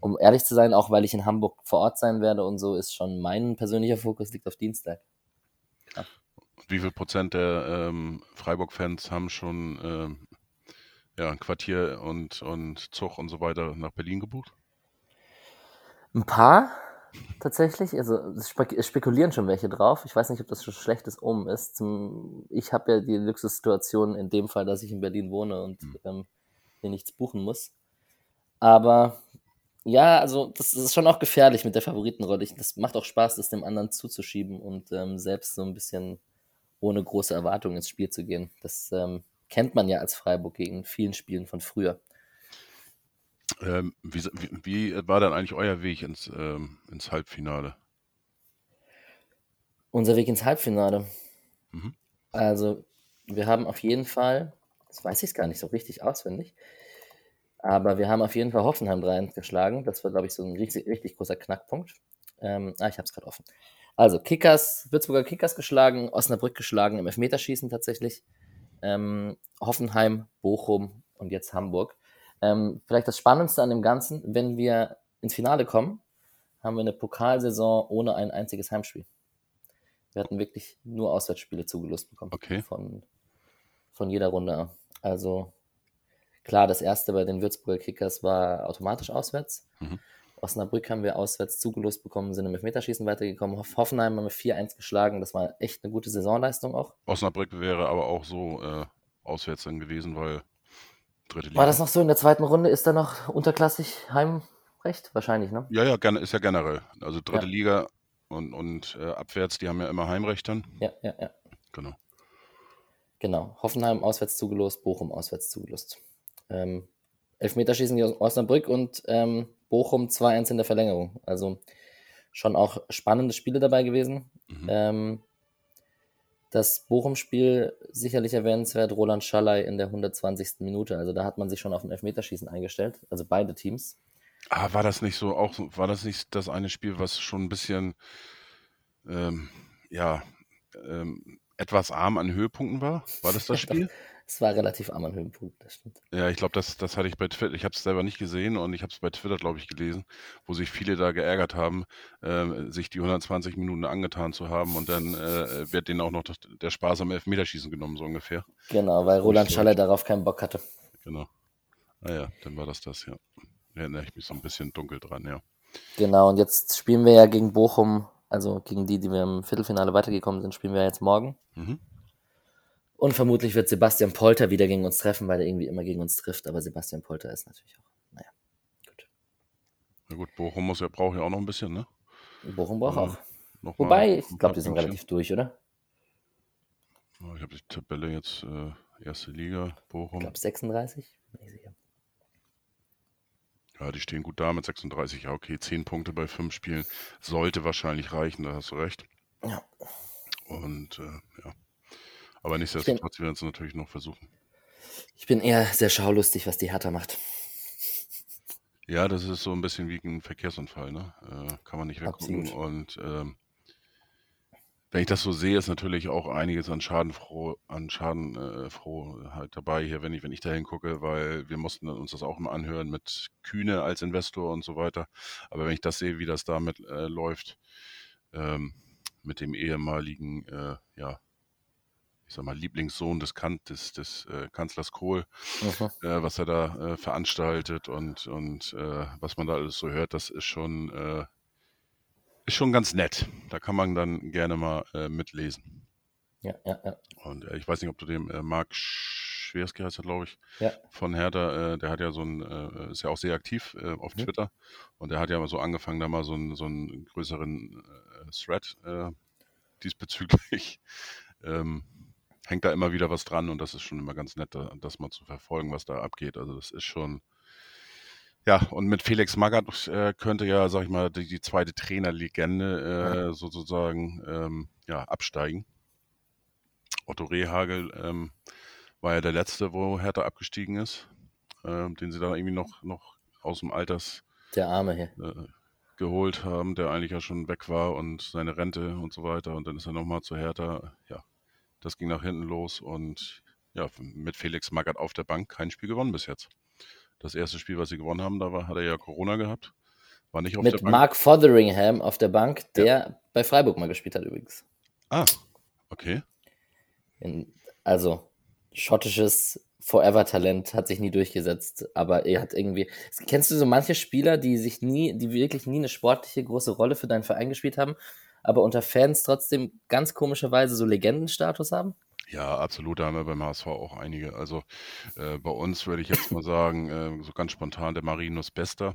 um ehrlich zu sein, auch weil ich in Hamburg vor Ort sein werde und so, ist schon mein persönlicher Fokus liegt auf Dienstag. Ja. Wie viel Prozent der ähm, Freiburg-Fans haben schon ähm, ja, ein Quartier und, und Zug und so weiter nach Berlin gebucht? Ein paar tatsächlich. Also es, spekulieren schon welche drauf. Ich weiß nicht, ob das schon schlechtes Omen ist. Zum, ich habe ja die Luxussituation in dem Fall, dass ich in Berlin wohne und mhm. ähm, hier nichts buchen muss. Aber ja, also das ist schon auch gefährlich mit der Favoritenrolle. Das macht auch Spaß, das dem anderen zuzuschieben und ähm, selbst so ein bisschen ohne große Erwartungen ins Spiel zu gehen. Das ähm, kennt man ja als Freiburg gegen vielen Spielen von früher. Ähm, wie, wie, war dann eigentlich euer Weg ins, ähm, ins Halbfinale? Unser Weg ins Halbfinale. Mhm. Also, wir haben auf jeden Fall, das weiß ich gar nicht so richtig auswendig, aber wir haben auf jeden Fall Hoffenheim 3 geschlagen. Das war, glaube ich, so ein richtig, richtig großer Knackpunkt. Ähm, ah, ich habe es gerade offen. Also, Kickers, Würzburger Kickers geschlagen, Osnabrück geschlagen im Elfmeterschießen tatsächlich. Ähm, Hoffenheim, Bochum und jetzt Hamburg. Ähm, vielleicht das Spannendste an dem Ganzen, wenn wir ins Finale kommen, haben wir eine Pokalsaison ohne ein einziges Heimspiel. Wir hatten wirklich nur Auswärtsspiele zugelost bekommen. Okay. Von, von jeder Runde. Also klar, das erste bei den Würzburger Kickers war automatisch auswärts. Mhm. Osnabrück haben wir auswärts zugelost bekommen, sind im Elfmeterschießen weitergekommen. Hoffenheim haben wir 4-1 geschlagen. Das war echt eine gute Saisonleistung auch. Osnabrück wäre aber auch so äh, auswärts dann gewesen, weil dritte Liga. War das noch so in der zweiten Runde? Ist da noch unterklassig Heimrecht? Wahrscheinlich, ne? Ja, ja, ist ja generell. Also dritte ja. Liga und, und äh, abwärts, die haben ja immer Heimrecht dann. Ja, ja, ja. Genau. Genau. Hoffenheim auswärts zugelost, Bochum auswärts zugelost. Ähm, Elfmeterschießen gegen Osnabrück und ähm, Bochum 2-1 in der Verlängerung. Also schon auch spannende Spiele dabei gewesen. Mhm. Ähm, das Bochum-Spiel sicherlich erwähnenswert, Roland Schallei in der 120. Minute. Also da hat man sich schon auf ein Elfmeterschießen eingestellt, also beide Teams. Ah, war das nicht so, auch war das nicht das eine Spiel, was schon ein bisschen ähm, ja, ähm, etwas arm an Höhepunkten war? War das das <laughs> Spiel? Es war relativ arm an Höhenpunkt, das stimmt. Ja, ich glaube, das, das hatte ich bei Twitter, ich habe es selber nicht gesehen und ich habe es bei Twitter, glaube ich, gelesen, wo sich viele da geärgert haben, äh, sich die 120 Minuten angetan zu haben und dann äh, wird denen auch noch der Spaß am Elfmeterschießen genommen, so ungefähr. Genau, weil Roland Schaller darauf keinen Bock hatte. Genau. Naja, ah dann war das das, ja. Da erinnere ich mich so ein bisschen dunkel dran, ja. Genau, und jetzt spielen wir ja gegen Bochum, also gegen die, die wir im Viertelfinale weitergekommen sind, spielen wir jetzt morgen. Mhm. Und vermutlich wird Sebastian Polter wieder gegen uns treffen, weil er irgendwie immer gegen uns trifft. Aber Sebastian Polter ist natürlich auch, naja, gut. Na gut, Bochum muss ja, braucht ja auch noch ein bisschen, ne? Bochum braucht auch. Wobei, ich glaube, die sind relativ durch, oder? Ich habe die Tabelle jetzt, äh, erste Liga, Bochum. Ich glaube 36, bin ich sicher. Ja, die stehen gut da mit 36. Ja, okay, 10 Punkte bei 5 Spielen sollte wahrscheinlich reichen, da hast du recht. Ja. Und äh, ja. Aber nichtsdestotrotz werden es natürlich noch versuchen. Ich bin eher sehr schaulustig, was die Hertha macht. Ja, das ist so ein bisschen wie ein Verkehrsunfall, ne? Äh, kann man nicht weggucken. Absolut. Und ähm, wenn ich das so sehe, ist natürlich auch einiges an Schadenfroh, an Schadenfroh äh, halt dabei hier, wenn ich, wenn ich da hingucke, weil wir mussten uns das auch immer anhören mit Kühne als Investor und so weiter. Aber wenn ich das sehe, wie das damit äh, läuft, ähm, mit dem ehemaligen, äh, ja, ich sag mal, Lieblingssohn des, kan des, des äh, Kanzlers Kohl, äh, was er da äh, veranstaltet und, und äh, was man da alles so hört, das ist schon, äh, ist schon ganz nett. Da kann man dann gerne mal äh, mitlesen. Ja, ja, ja. Und ich weiß nicht, ob du dem Marc Schwerski heißt glaube ich, ja. von Hertha, der hat ja so ein, ist ja auch sehr aktiv auf mhm. Twitter und der hat ja mal so angefangen, da mal so, ein, so einen größeren Thread diesbezüglich. <laughs> Ähm, hängt da immer wieder was dran und das ist schon immer ganz nett, das mal zu verfolgen, was da abgeht. Also das ist schon, ja, und mit Felix Magath äh, könnte ja, sag ich mal, die, die zweite Trainerlegende äh, sozusagen ähm, ja, absteigen. Otto Rehagel ähm, war ja der letzte, wo Hertha abgestiegen ist, äh, den sie dann irgendwie noch, noch aus dem Alters Der Arme hier. äh, geholt haben, der eigentlich ja schon weg war und seine Rente und so weiter. Und dann ist er nochmal zu Hertha. Ja, das ging nach hinten los und ja, mit Felix Magath auf der Bank kein Spiel gewonnen bis jetzt. Das erste Spiel, was sie gewonnen haben, da war, hat er ja Corona gehabt. War nicht auf Mit der Bank. Mark Fotheringham auf der Bank, der bei Freiburg mal gespielt hat übrigens. Ah, okay. In, also, schottisches Forever-Talent hat sich nie durchgesetzt, aber er hat irgendwie. Kennst du so manche Spieler, die sich nie, die wirklich nie eine sportliche große Rolle für deinen Verein gespielt haben, aber unter Fans trotzdem ganz komischerweise so Legendenstatus haben? Ja, absolut. Da haben wir beim HSV auch einige. Also äh, bei uns würde ich jetzt mal sagen, äh, so ganz spontan der Marinus Bester.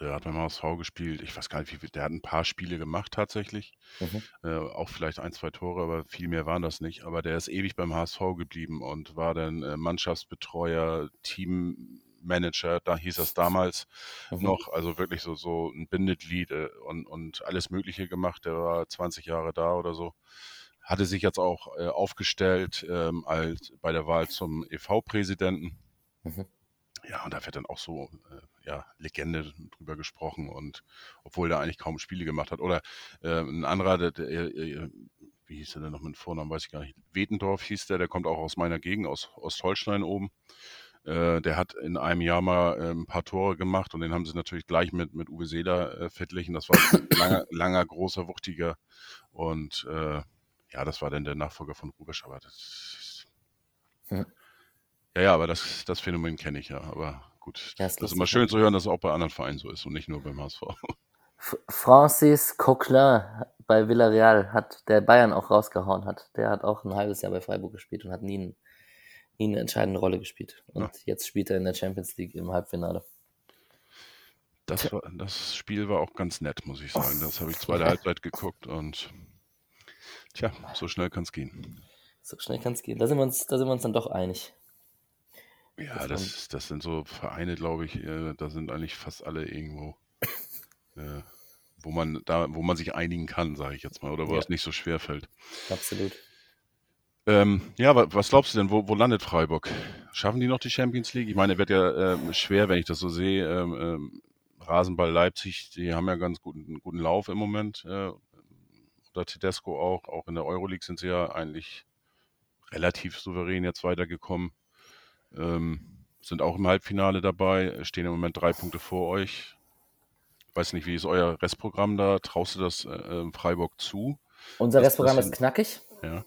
Der hat beim HSV gespielt. Ich weiß gar nicht, wie viel. Der hat ein paar Spiele gemacht tatsächlich. Mhm. Äh, auch vielleicht ein, zwei Tore, aber viel mehr waren das nicht. Aber der ist ewig beim HSV geblieben und war dann äh, Mannschaftsbetreuer, Teammanager, da hieß das damals Mhm. noch. Also wirklich so, so ein Bindeglied äh, und, und alles Mögliche gemacht. Der war 20 Jahre da oder so. Hatte sich jetzt auch äh, aufgestellt ähm, als bei der Wahl zum EV-Präsidenten. Mhm. Ja, und da wird dann auch so, äh, ja, Legende drüber gesprochen und obwohl der eigentlich kaum Spiele gemacht hat. Oder äh, ein anderer, der, der, äh, wie hieß der denn noch mit Vornamen, weiß ich gar nicht. Wetendorf hieß der, der kommt auch aus meiner Gegend, aus Ostholstein oben. Äh, der hat in einem Jahr mal äh, ein paar Tore gemacht und den haben sie natürlich gleich mit, mit Uwe Seeler äh, verglichen. Das war ein langer, <coughs> langer, großer, wuchtiger und äh, ja, das war dann der Nachfolger von Rubisch, aber das ja, ja, aber das, das Phänomen kenne ich ja. Aber gut, Ja, ist das ist immer schön zu hören, dass es auch bei anderen Vereinen so ist und nicht nur beim HSV. Francis Coquelin bei Villarreal hat, der Bayern auch rausgehauen hat. Der hat auch ein halbes Jahr bei Freiburg gespielt und hat nie, ein, nie eine entscheidende Rolle gespielt. Und Ja. jetzt spielt er in der Champions League im Halbfinale. Das, war, das Spiel war auch ganz nett, muss ich sagen. Das habe ich zweite <laughs> Halbzeit geguckt und tja, so schnell kann es gehen. So schnell kann es gehen. Da sind, wir uns, da sind wir uns dann doch einig. Ja, Das das, das sind so Vereine, glaube ich, äh, da sind eigentlich fast alle irgendwo, <laughs> äh, wo man da, wo man sich einigen kann, sage ich jetzt mal, oder wo Ja. es nicht so schwer fällt. Absolut. Ähm, ja, wa- was glaubst du denn, wo, wo landet Freiburg? Schaffen die noch die Champions League? Ich meine, wird ja ähm, schwer, wenn ich das so sehe. Ähm, ähm, Rasenball Leipzig, die haben ja ganz guten, guten Lauf im Moment. Äh, oder Tedesco auch. Auch in der Euroleague sind sie ja eigentlich relativ souverän jetzt weitergekommen. Ähm, sind auch im Halbfinale dabei, stehen im Moment drei Punkte vor euch. Weiß nicht, wie ist euer Restprogramm da? Traust du das äh, ähm, Freiburg zu? Unser Restprogramm ist knackig. Ja.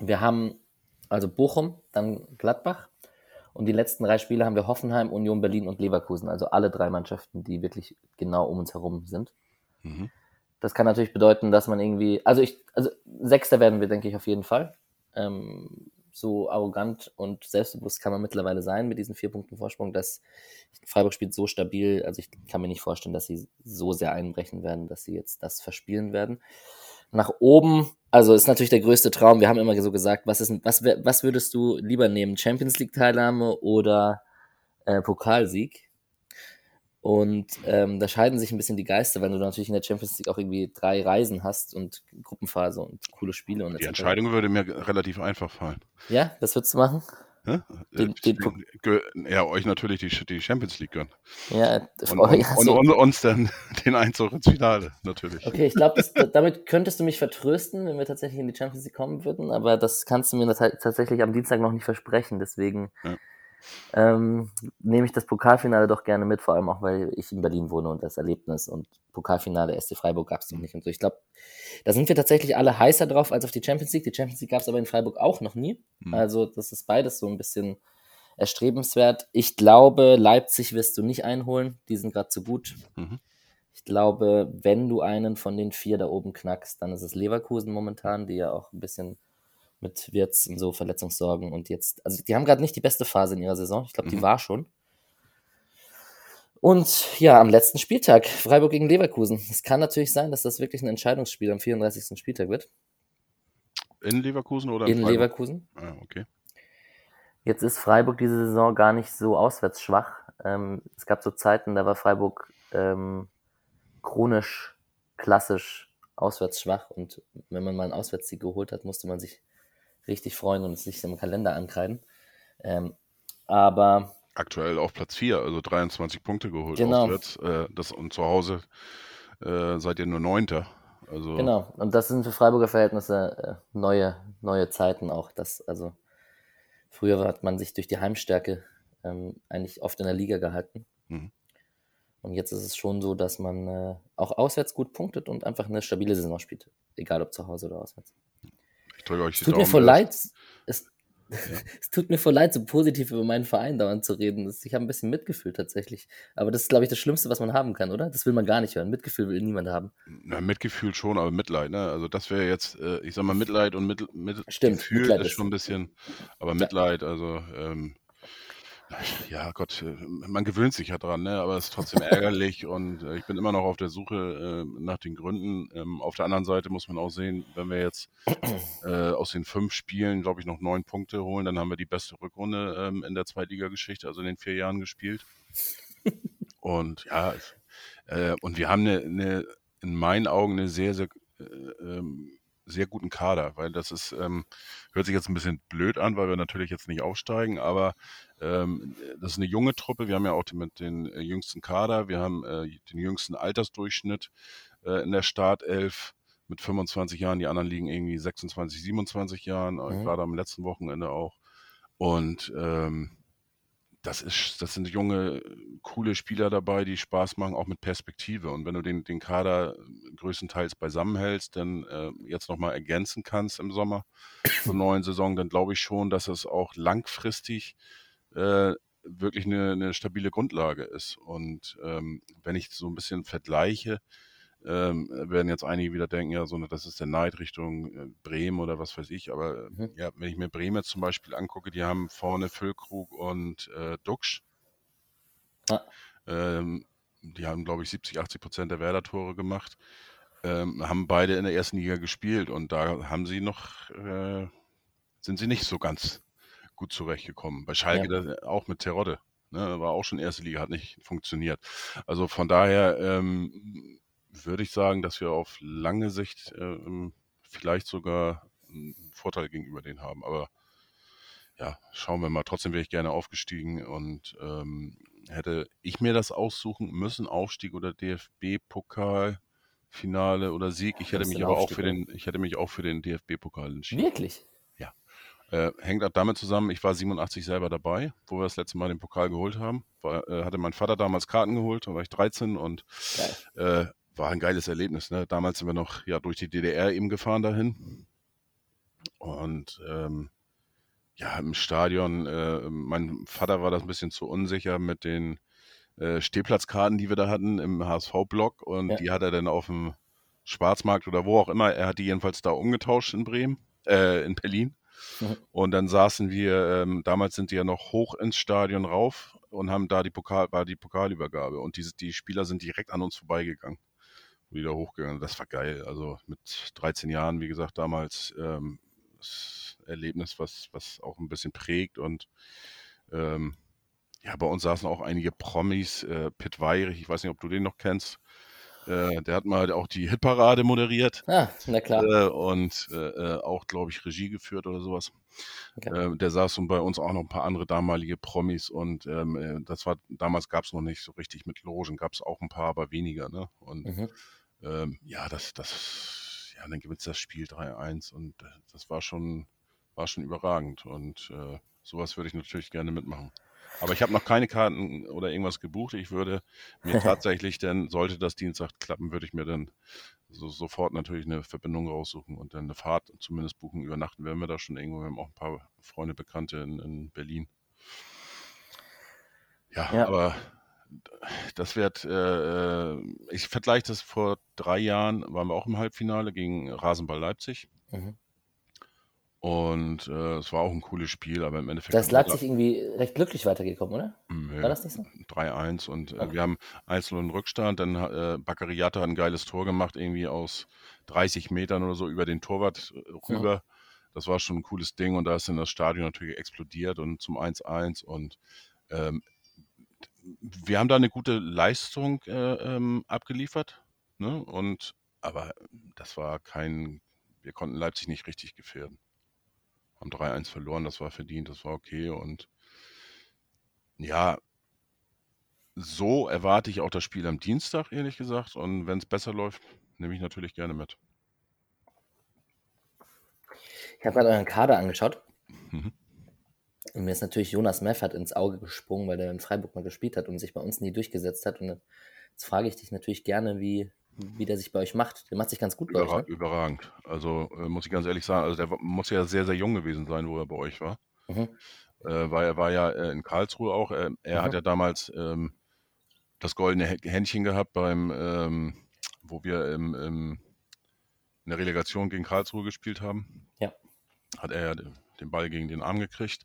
Wir haben also Bochum, dann Gladbach. Und die letzten drei Spiele haben wir Hoffenheim, Union Berlin und Leverkusen. Also alle drei Mannschaften, die wirklich genau um uns herum sind. Mhm. Das kann natürlich bedeuten, dass man irgendwie, also ich, also Sechster werden wir, denke ich, auf jeden Fall. Ähm, so arrogant und selbstbewusst kann man mittlerweile sein mit diesen vier Punkten Vorsprung, dass Freiburg spielt so stabil, also ich kann mir nicht vorstellen, dass sie so sehr einbrechen werden, dass sie jetzt das verspielen werden. Nach oben, also ist natürlich der größte Traum. Wir haben immer so gesagt, was ist, was, was würdest du lieber nehmen? Champions League Teilnahme oder äh, Pokalsieg? Und ähm, da scheiden sich ein bisschen die Geister, weil du natürlich in der Champions League auch irgendwie drei Reisen hast und Gruppenphase und coole Spiele und Die. Entscheidung würde mir relativ einfach fallen. Ja, das würdest du machen? Den- Äh, den den- ja, euch natürlich die, die Champions League gönnen. Ja, Und, und, ja, und, und uns dann <laughs> den Einzug ins Finale, natürlich. Okay, ich glaube, damit könntest du mich vertrösten, wenn wir tatsächlich in die Champions League kommen würden, aber das kannst du mir tats- tatsächlich am Dienstag noch nicht versprechen. Deswegen Ja. Ähm, nehme ich das Pokalfinale doch gerne mit, vor allem auch, weil ich in Berlin wohne und das Erlebnis und Pokalfinale SC Freiburg gab es noch nicht und so. Ich glaube, da sind wir tatsächlich alle heißer drauf als auf die Champions League. Die Champions League gab es aber in Freiburg auch noch nie. Hm. Also das ist beides so ein bisschen erstrebenswert. Ich glaube, Leipzig wirst du nicht einholen. Die sind gerade zu gut. Mhm. Ich glaube, wenn du einen von den vier da oben knackst, dann ist es Leverkusen momentan, die ja auch ein bisschen mit Wirtz und so Verletzungssorgen und jetzt, also die haben gerade nicht die beste Phase in ihrer Saison. Ich glaube, die Mhm. war schon. Und ja, am letzten Spieltag, Freiburg gegen Leverkusen. Es kann natürlich sein, dass das wirklich ein Entscheidungsspiel am 34. Spieltag wird. In Leverkusen oder In Freiburg? Leverkusen. Ah, okay. Jetzt ist Freiburg diese Saison gar nicht so auswärts schwach. Ähm, es gab so Zeiten, da war Freiburg ähm, chronisch, klassisch auswärts schwach. Und wenn man mal einen Auswärtssieg geholt hat, musste man sich richtig freuen und es nicht im Kalender ankreiden. Ähm, aber aktuell auf Platz 4, also 23 Punkte geholt Genau. auswärts. Äh, das, und zu Hause äh, seid ihr nur Neunter. Also Genau. Und das sind für Freiburger Verhältnisse äh, neue, neue Zeiten auch. Das, also früher hat man sich durch die Heimstärke ähm, eigentlich oft in der Liga gehalten. Mhm. Und jetzt ist es schon so, dass man äh, auch auswärts gut punktet und einfach eine stabile Saison spielt. Egal ob zu Hause oder auswärts. Drücke euch die tut mir voll leid. Es, <laughs> es tut mir voll leid, so positiv über meinen Verein dauernd zu reden. Das- Ich habe ein bisschen Mitgefühl tatsächlich. Aber das ist, glaube ich, das Schlimmste, was man haben kann, oder? Das will man gar nicht hören. Mitgefühl will niemand haben. Na, Mitgefühl schon, aber Mitleid, ne? Also das wäre jetzt, äh, ich sag mal, Mitleid und mit, mit Stimmt, Gefühl Mitleid ist ist- schon ein bisschen, aber Mitleid, also ähm, ja Gott, äh, man gewöhnt sich ja dran, ne? Aber es ist trotzdem ärgerlich und äh, ich bin immer noch auf der Suche äh, nach den Gründen. Ähm, auf der anderen Seite muss man auch sehen, wenn wir jetzt äh, aus den fünf Spielen, glaube ich, noch neun Punkte holen, dann haben wir die beste Rückrunde ähm, in der Zweitligageschichte, also in den vier Jahren gespielt. Und ja, äh, und wir haben eine, eine, in meinen Augen eine sehr, sehr, äh, ähm, sehr guten Kader, weil das ist, ähm, hört sich jetzt ein bisschen blöd an, weil wir natürlich jetzt nicht aufsteigen, aber ähm, das ist eine junge Truppe. Wir haben ja auch den, mit den äh, jüngsten Kader, wir haben äh, den jüngsten Altersdurchschnitt äh, in der Startelf mit 25 Jahren, die anderen liegen irgendwie 26, 27 Jahren, äh, Mhm. gerade am letzten Wochenende auch. Und ähm, das ist, das sind junge, coole Spieler dabei, die Spaß machen, auch mit Perspektive. Und wenn du den, den Kader größtenteils beisammenhältst, dann äh, jetzt nochmal ergänzen kannst im Sommer zur neuen Saison, dann glaube ich schon, dass es auch langfristig äh, wirklich eine, eine stabile Grundlage ist. Und ähm, wenn ich so ein bisschen vergleiche, ähm, werden jetzt einige wieder denken, ja, so, das ist der Neid Richtung äh, Bremen oder was weiß ich. Aber Mhm. ja, wenn ich mir Bremen jetzt zum Beispiel angucke, die haben vorne Füllkrug und äh, Duxch. Ja. Ähm, die haben, glaube ich, 70, 80 Prozent der Werder-Tore gemacht. Ähm, haben beide in der ersten Liga gespielt und da haben sie noch, äh, sind sie nicht so ganz gut zurechtgekommen. Bei Schalke das, auch mit Terodde. Ne, war auch schon erste Liga, hat nicht funktioniert. Also von daher ähm, würde ich sagen, dass wir auf lange Sicht ähm, vielleicht sogar einen Vorteil gegenüber denen haben. Aber ja, schauen wir mal. Trotzdem wäre ich gerne aufgestiegen und ähm, hätte ich mir das aussuchen müssen, Aufstieg oder DFB-Pokal, Finale oder Sieg. Ich hätte mich aber auch Aufstieg, für den, ich hätte mich auch für den DFB-Pokal entschieden. Wirklich? Äh, hängt auch damit zusammen, ich war 87 selber dabei, wo wir das letzte Mal den Pokal geholt haben. War, äh, hatte mein Vater damals Karten geholt, da war ich 13 und äh, war ein geiles Erlebnis. Ne? Damals sind wir noch ja, durch die DDR eben gefahren dahin. Und ähm, ja, im Stadion, äh, mein Vater war das ein bisschen zu unsicher mit den äh, Stehplatzkarten, die wir da hatten im HSV-Block. Und Ja. die hat er dann auf dem Schwarzmarkt oder wo auch immer, er hat die jedenfalls da umgetauscht in Bremen, äh, in Berlin. Mhm. Und dann saßen wir, ähm, damals sind die ja noch hoch ins Stadion rauf und haben da die Pokal, war die Pokalübergabe. Und diese, die Spieler sind direkt an uns vorbeigegangen. Wieder hochgegangen. Das war geil. Also mit 13 Jahren, wie gesagt, damals ähm, das Erlebnis, was, was auch ein bisschen prägt. Und ähm, ja, bei uns saßen auch einige Promis. Äh, Pitt Weirich, ich weiß nicht, ob du den noch kennst. Äh, der hat mal auch die Hitparade moderiert. Ah, na klar. Äh, und äh, äh, auch, glaube ich, Regie geführt oder sowas. Okay. Äh, der saß und bei uns auch noch ein paar andere damalige Promis und ähm, äh, das war, damals gab es noch nicht so richtig mit Logen, gab es auch ein paar, aber weniger, ne? Und Mhm. ähm, ja, das, das, ja, dann gibt es das Spiel 3-1 und das war schon, war schon überragend und sowas würde ich natürlich gerne mitmachen. Aber ich habe noch keine Karten oder irgendwas gebucht. Ich würde mir <laughs> tatsächlich dann, sollte das Dienstag klappen, würde ich mir dann so, sofort natürlich eine Verbindung raussuchen und dann eine Fahrt zumindest buchen. Übernachten werden wir da schon irgendwo. Wir haben auch ein paar Freunde, Bekannte in, in Berlin. Ja, Ja. aber das wird, äh, äh, ich vergleiche das vor drei Jahren, waren wir auch im Halbfinale gegen Rasenball Leipzig. Mhm. Und äh, es war auch ein cooles Spiel, aber im Endeffekt. Da ist haben wir Leipzig irgendwie recht glücklich weitergekommen, oder? Nö, War das nicht so? 3-1 und äh, Okay. wir haben 1-0 in Rückstand. Dann äh, Baccariata hat ein geiles Tor gemacht, irgendwie aus 30 Metern oder so über den Torwart äh, rüber. Das war schon ein cooles Ding und da ist dann das Stadion natürlich explodiert und zum 1-1 und ähm, wir haben da eine gute Leistung äh, ähm, abgeliefert. Ne? Und aber das war kein, wir konnten Leipzig nicht richtig gefährden. Haben 3-1 verloren, das war verdient, das war okay und Ja, so erwarte ich auch das Spiel am Dienstag, ehrlich gesagt. Und wenn es besser läuft, nehme ich natürlich gerne mit. Ich habe gerade euren Kader angeschaut. Mhm. Und mir ist natürlich Jonas Meffert ins Auge gesprungen, weil der in Freiburg mal gespielt hat und sich bei uns nie durchgesetzt hat. Und jetzt frage ich dich natürlich gerne, wie, wie der sich bei euch macht. Der macht sich ganz gut bei Überra euch. Ne? Überragend. Also äh, muss ich ganz ehrlich sagen, also der muss ja sehr, sehr jung gewesen sein, wo er bei euch war. Mhm. Äh, weil er war ja äh, in Karlsruhe auch. Er, Mhm. hat ja damals ähm, das goldene Hä- Händchen gehabt beim, ähm, wo wir im, im, in der Relegation gegen Karlsruhe gespielt haben. Ja. Hat er ja den Ball gegen den Arm gekriegt.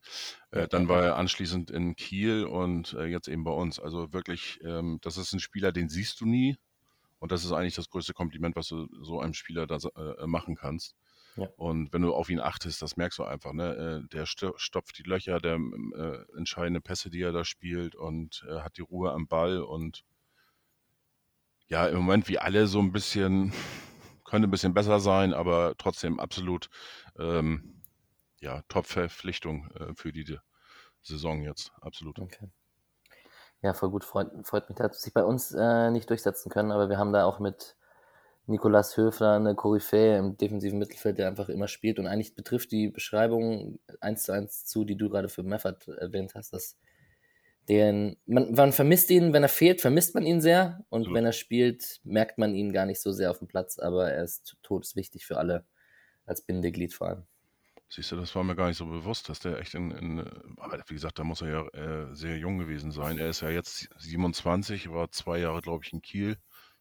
Äh, dann war er anschließend in Kiel und äh, jetzt eben bei uns. Also wirklich, ähm, das ist ein Spieler, den siehst du nie. Und das ist eigentlich das größte Kompliment, was du so einem Spieler da äh, machen kannst. Ja. Und wenn du auf ihn achtest, das merkst du einfach. Ne? Äh, Der sto- stopft die Löcher, der äh, entscheidende Pässe, die er da spielt und äh, hat die Ruhe am Ball. Und ja, im Moment wie alle so ein bisschen, <laughs> könnte ein bisschen besser sein, aber trotzdem absolut ähm, ja, Top-Verpflichtung äh, für die Saison jetzt. Absolut. Okay. Ja, voll gut. Freut, freut mich, dass sich bei uns äh, nicht durchsetzen können, aber wir haben da auch mit Nikolas Höfler eine Koryphäe im defensiven Mittelfeld, der einfach immer spielt und eigentlich betrifft die Beschreibung eins zu eins zu, die du gerade für Meffert erwähnt hast, dass den, man, man vermisst ihn, wenn er fehlt, vermisst man ihn sehr und Absolut. wenn er spielt, merkt man ihn gar nicht so sehr auf dem Platz, aber er ist todeswichtig für alle als Bindeglied vor allem. Siehst du, das war mir gar nicht so bewusst, dass der echt in, in aber wie gesagt, da muss er ja äh, sehr jung gewesen sein. Er ist ja jetzt 27, war zwei Jahre, glaube ich, in Kiel.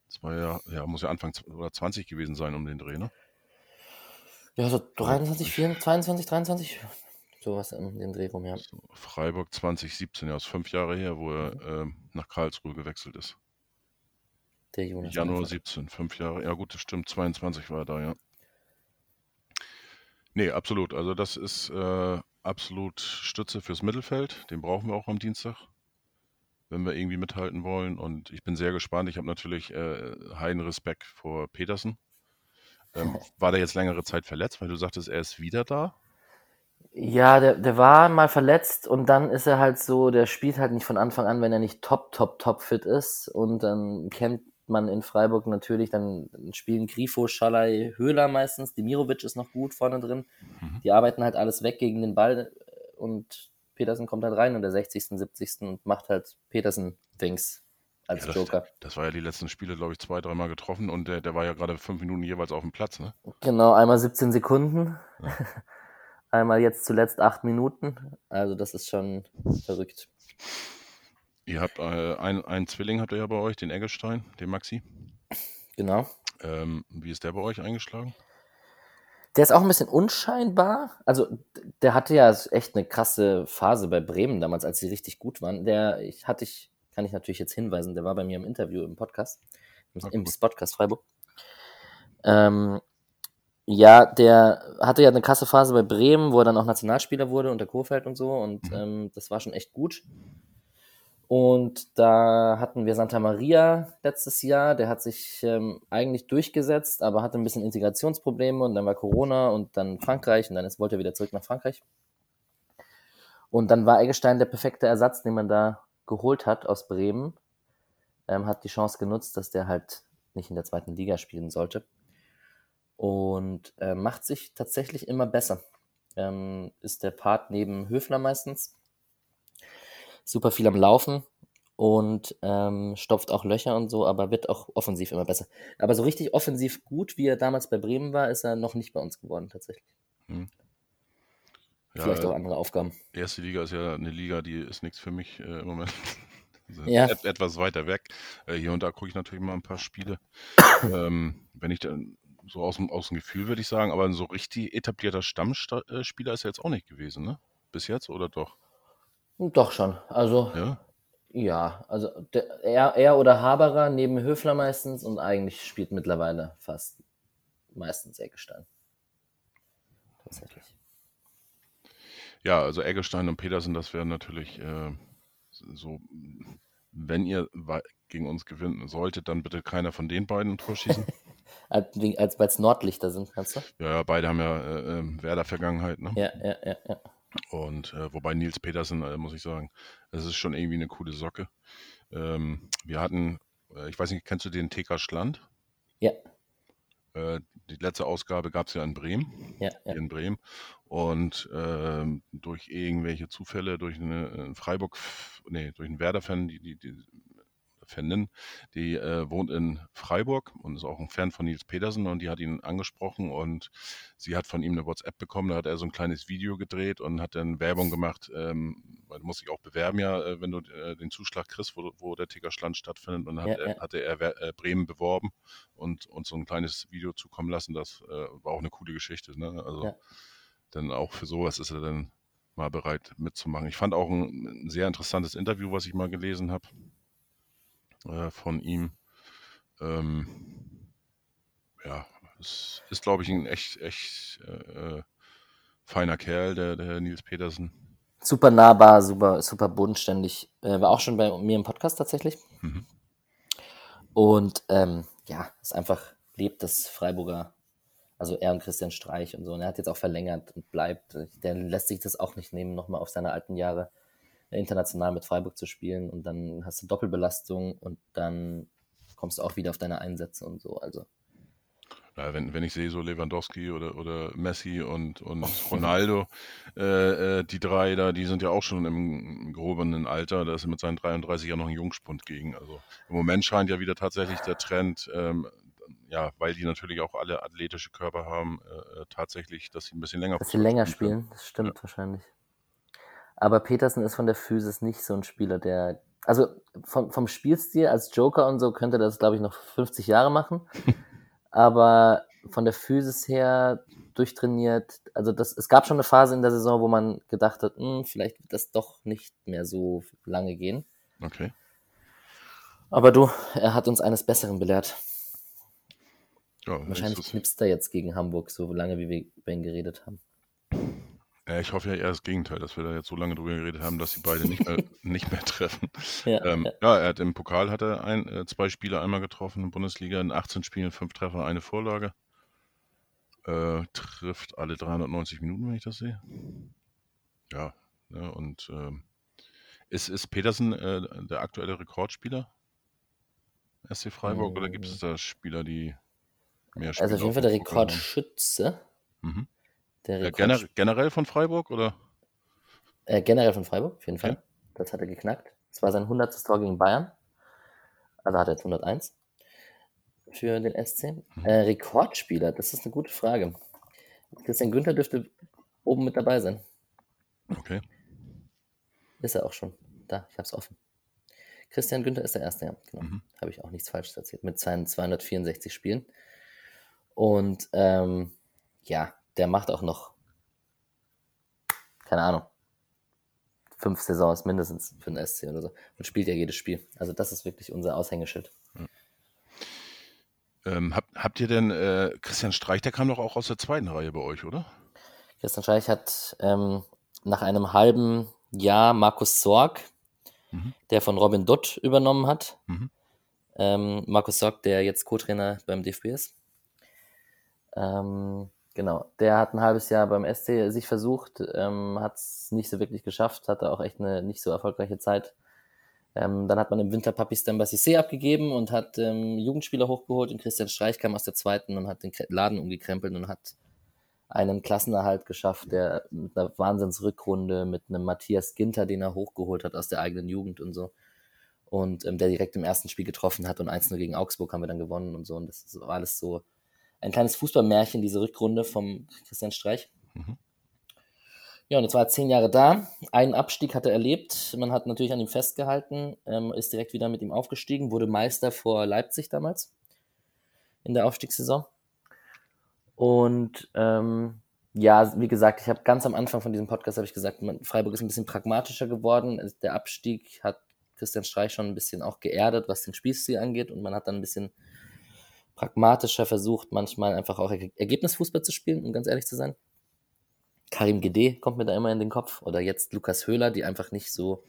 Zwei Jahre, ja, muss ja Anfang oder 20 gewesen sein um den Dreh, ne? Ja, so 23, 24, 22, 23, sowas in den Dreh rum, ja. Freiburg 2017, ja, ist fünf Jahre her, wo er ähm, nach Karlsruhe gewechselt ist. Der Jonas. Januar Meffert. 17, fünf Jahre. Ja gut, das stimmt, 22 war er da, ja. Nee, absolut. Also das ist äh, absolut Stütze fürs Mittelfeld. Den brauchen wir auch am Dienstag, wenn wir irgendwie mithalten wollen. Und ich bin sehr gespannt. Ich habe natürlich äh, heiden Respekt vor Petersen. Ähm, war der jetzt längere Zeit verletzt, weil du sagtest, er ist wieder da? Ja, der, der war mal verletzt und dann ist er halt so, der spielt halt nicht von Anfang an, wenn er nicht top, top, top fit ist. Und dann kennt man in Freiburg natürlich, dann spielen Grifo, Schalay, Höhler meistens. Dimirovic ist noch gut vorne drin. Mhm. Die arbeiten halt alles weg gegen den Ball und Petersen kommt halt rein in der 60., 70. und macht halt Petersen-Dings als Ja, das, Joker. das war ja die letzten Spiele, glaube ich, zwei, dreimal getroffen und der, der war ja gerade fünf Minuten jeweils auf dem Platz, ne? Genau, einmal 17 Sekunden. Ja. <laughs> Einmal jetzt zuletzt 8 Minuten. Also das ist schon verrückt. Ihr habt äh, ein- einen Zwilling habt ihr ja bei euch, den Eggestein, den Maxi. Genau. Ähm, wie ist der bei euch eingeschlagen? Der ist auch ein bisschen unscheinbar. Also, der hatte ja echt eine krasse Phase bei Bremen damals, als sie richtig gut waren. Der ich, hatte ich, kann ich natürlich jetzt hinweisen, der war bei mir im Interview im Podcast, im, Ah, im. Podcast Freiburg. Ähm, ja, der hatte ja eine krasse Phase bei Bremen, wo er dann auch Nationalspieler wurde unter Kofeld und so. Und Mhm. ähm, das war schon echt gut. Und da hatten wir Santa Maria letztes Jahr. Der hat sich ähm, eigentlich durchgesetzt, aber hatte ein bisschen Integrationsprobleme und dann war Corona und dann Frankreich und dann ist, wollte er wieder zurück nach Frankreich. Und dann war Eggestein der perfekte Ersatz, den man da geholt hat aus Bremen. Ähm, hat die Chance genutzt, dass der halt nicht in der zweiten Liga spielen sollte. Und äh, macht sich tatsächlich immer besser. Ähm, ist der Part neben Höfler meistens super viel am Laufen und ähm, stopft auch Löcher und so, aber wird auch offensiv immer besser. Aber so richtig offensiv gut, wie er damals bei Bremen war, ist er noch nicht bei uns geworden, tatsächlich. Hm. Ja, Vielleicht auch äh, andere Aufgaben. erste Liga ist ja eine Liga, die ist nichts für mich äh, im Moment. <laughs> Also Ja. Et, etwas weiter weg. Äh, hier und da gucke ich natürlich mal ein paar Spiele. <coughs> ähm, wenn ich dann so aus dem, aus dem Gefühl würde ich sagen, aber ein so richtig etablierter Stammspieler ist er jetzt auch nicht gewesen, ne? Bis jetzt oder doch? Doch schon. Also, Ja? ja, also der, er, er oder Haberer neben Höfler meistens und eigentlich spielt mittlerweile fast meistens Eggestein. Tatsächlich. Ja, also Eggestein und Petersen, das wären natürlich äh, so, wenn ihr wei- gegen uns gewinnen solltet, dann bitte keiner von den beiden ein Tor schießen. <laughs> Als, als weil es Nordlichter sind, kannst du? ja, ja, beide haben ja äh, ähm, Werder-Vergangenheit, ne? Ja, ja, ja, ja. Und äh, wobei Nils Petersen, äh, muss ich sagen, das ist schon irgendwie eine coole Socke. Ähm, wir hatten, äh, ich weiß nicht, kennst du den TK Schland? Ja, Äh, die letzte Ausgabe gab es ja in Bremen, ja, ja. in Bremen. Und ähm, durch irgendwelche Zufälle, durch eine äh, Freiburg, nee, durch einen Werder-Fan, die, die, die Fanin, die äh, wohnt in Freiburg und ist auch ein Fan von Nils Petersen und die hat ihn angesprochen und sie hat von ihm eine WhatsApp bekommen, da hat er so ein kleines Video gedreht und hat dann Werbung gemacht, ähm, weil du musst dich auch bewerben ja, äh, wenn du äh, den Zuschlag kriegst, wo, wo der Tickerschland stattfindet und dann hat, Ja, er- ja. hatte er äh, Bremen beworben und uns so ein kleines Video zukommen lassen, das äh, war auch eine coole Geschichte, ne? also Ja. dann auch für sowas ist er dann mal bereit mitzumachen. Ich fand auch ein, ein sehr interessantes Interview, was ich mal gelesen habe äh, von ihm. Ähm, ja, es ist, glaube ich, ein echt, echt äh, äh, feiner Kerl, der, der Nils Petersen. Super nahbar, super, super bodenständig. Äh, war auch schon bei mir im Podcast tatsächlich. Mhm. Und ähm, ja, ist einfach, lebt das Freiburger, also er und Christian Streich und so. Und er hat jetzt auch verlängert und bleibt. Der lässt sich das auch nicht nehmen, nochmal auf seine alten Jahre international mit Freiburg zu spielen. Und dann hast du Doppelbelastung und dann kommst du auch wieder auf deine Einsätze und so. Also Ja, wenn, wenn ich sehe, so Lewandowski oder, oder Messi und, und Ronaldo, <laughs> äh, äh, die drei da, die sind ja auch schon im gehobenen Alter, da ist er mit seinen 33 ja noch ein Jungspund gegen. Also im Moment scheint ja wieder tatsächlich der Trend, ähm, ja, weil die natürlich auch alle athletische Körper haben, äh, äh, tatsächlich, dass sie ein bisschen länger dass sie länger können. spielen, das stimmt wahrscheinlich. Aber Petersen ist von der Physis nicht so ein Spieler, der. Also vom, vom Spielstil als Joker und so könnte er das, glaube ich, noch 50 Jahre machen. <laughs> Aber von der Physis her durchtrainiert, also das, es gab schon eine Phase in der Saison, wo man gedacht hat, hm, vielleicht wird das doch nicht mehr so lange gehen. Okay. Aber du, er hat uns eines Besseren belehrt. Ja, Wahrscheinlich knipst er jetzt gegen Hamburg, so lange wie wir über ihn geredet haben. Ja, ich hoffe ja eher das Gegenteil, dass wir da jetzt so lange drüber geredet haben, dass sie beide nicht mehr, <laughs> nicht mehr treffen. Ja, Ähm, ja. ja, er hat im Pokal hat er ein, äh, zwei Spiele einmal getroffen in der Bundesliga, in 18 Spielen fünf Treffer, eine Vorlage. Äh, trifft alle 390 Minuten, wenn ich das sehe. Ja, ne, und ähm, ist, ist Petersen äh, der aktuelle Rekordspieler? SC Freiburg oder gibt es da Spieler, die mehr Spiele Also auf jeden Fall der? Rekordschütze. Mhm. Der Ja, Rekord, gener generell von Freiburg oder? äh, generell von Freiburg, auf jeden Fall. Okay. Das hat er geknackt. Das war sein 100. Tor gegen Bayern. Also hat er jetzt 101 für den SC. Mhm. Äh, Rekordspieler, das ist eine gute Frage. Christian Günther dürfte oben mit dabei sein. Okay. Ist er auch schon. Da, ich habe es offen. Christian Günther ist der Erste, ja. Genau. Mhm. Habe ich auch nichts Falsches erzählt. Mit seinen 264 Spielen. Und ähm, ja, der macht auch noch, keine Ahnung, fünf Saisons mindestens für den SC oder so. Und spielt ja jedes Spiel. Also das ist wirklich unser Aushängeschild. Ähm, habt, habt ihr denn, äh, Christian Streich, der kam doch auch aus der zweiten Reihe bei euch, oder? Christian Scheich hat ähm, nach einem halben Jahr Markus Sorg, Mhm. der von Robin Dutt übernommen hat. Mhm. Ähm, Markus Sorg, der jetzt Co-Trainer beim DFB ist. Ähm, genau, der hat ein halbes Jahr beim SC sich versucht, ähm, hat es nicht so wirklich geschafft, hatte auch echt eine nicht so erfolgreiche Zeit. Ähm, dann hat man im Winter Papi Stemba Cissé abgegeben und hat ähm, Jugendspieler hochgeholt und Christian Streich kam aus der zweiten und hat den Laden umgekrempelt und hat einen Klassenerhalt geschafft, der mit einer Wahnsinnsrückrunde, mit einem Matthias Ginter, den er hochgeholt hat aus der eigenen Jugend und so. Und ähm, der direkt im ersten Spiel getroffen hat und 1-0 gegen Augsburg haben wir dann gewonnen und so. Und das war alles so ein kleines Fußballmärchen, diese Rückrunde vom Christian Streich. Mhm. Ja, und jetzt war er zehn Jahre da. Einen Abstieg hat er erlebt. Man hat natürlich an ihm festgehalten, ähm, ist direkt wieder mit ihm aufgestiegen, wurde Meister vor Leipzig damals in der Aufstiegssaison. Und ähm, ja, wie gesagt, ich habe ganz am Anfang von diesem Podcast habe ich gesagt, Freiburg ist ein bisschen pragmatischer geworden. Also Der Abstieg hat Christian Streich schon ein bisschen auch geerdet, was den Spielstil angeht. Und man hat dann ein bisschen pragmatischer versucht, manchmal einfach auch Er- Ergebnisfußball zu spielen, um ganz ehrlich zu sein. Karim Gede kommt mir da immer in den Kopf. Oder jetzt Lukas Höhler, die einfach nicht so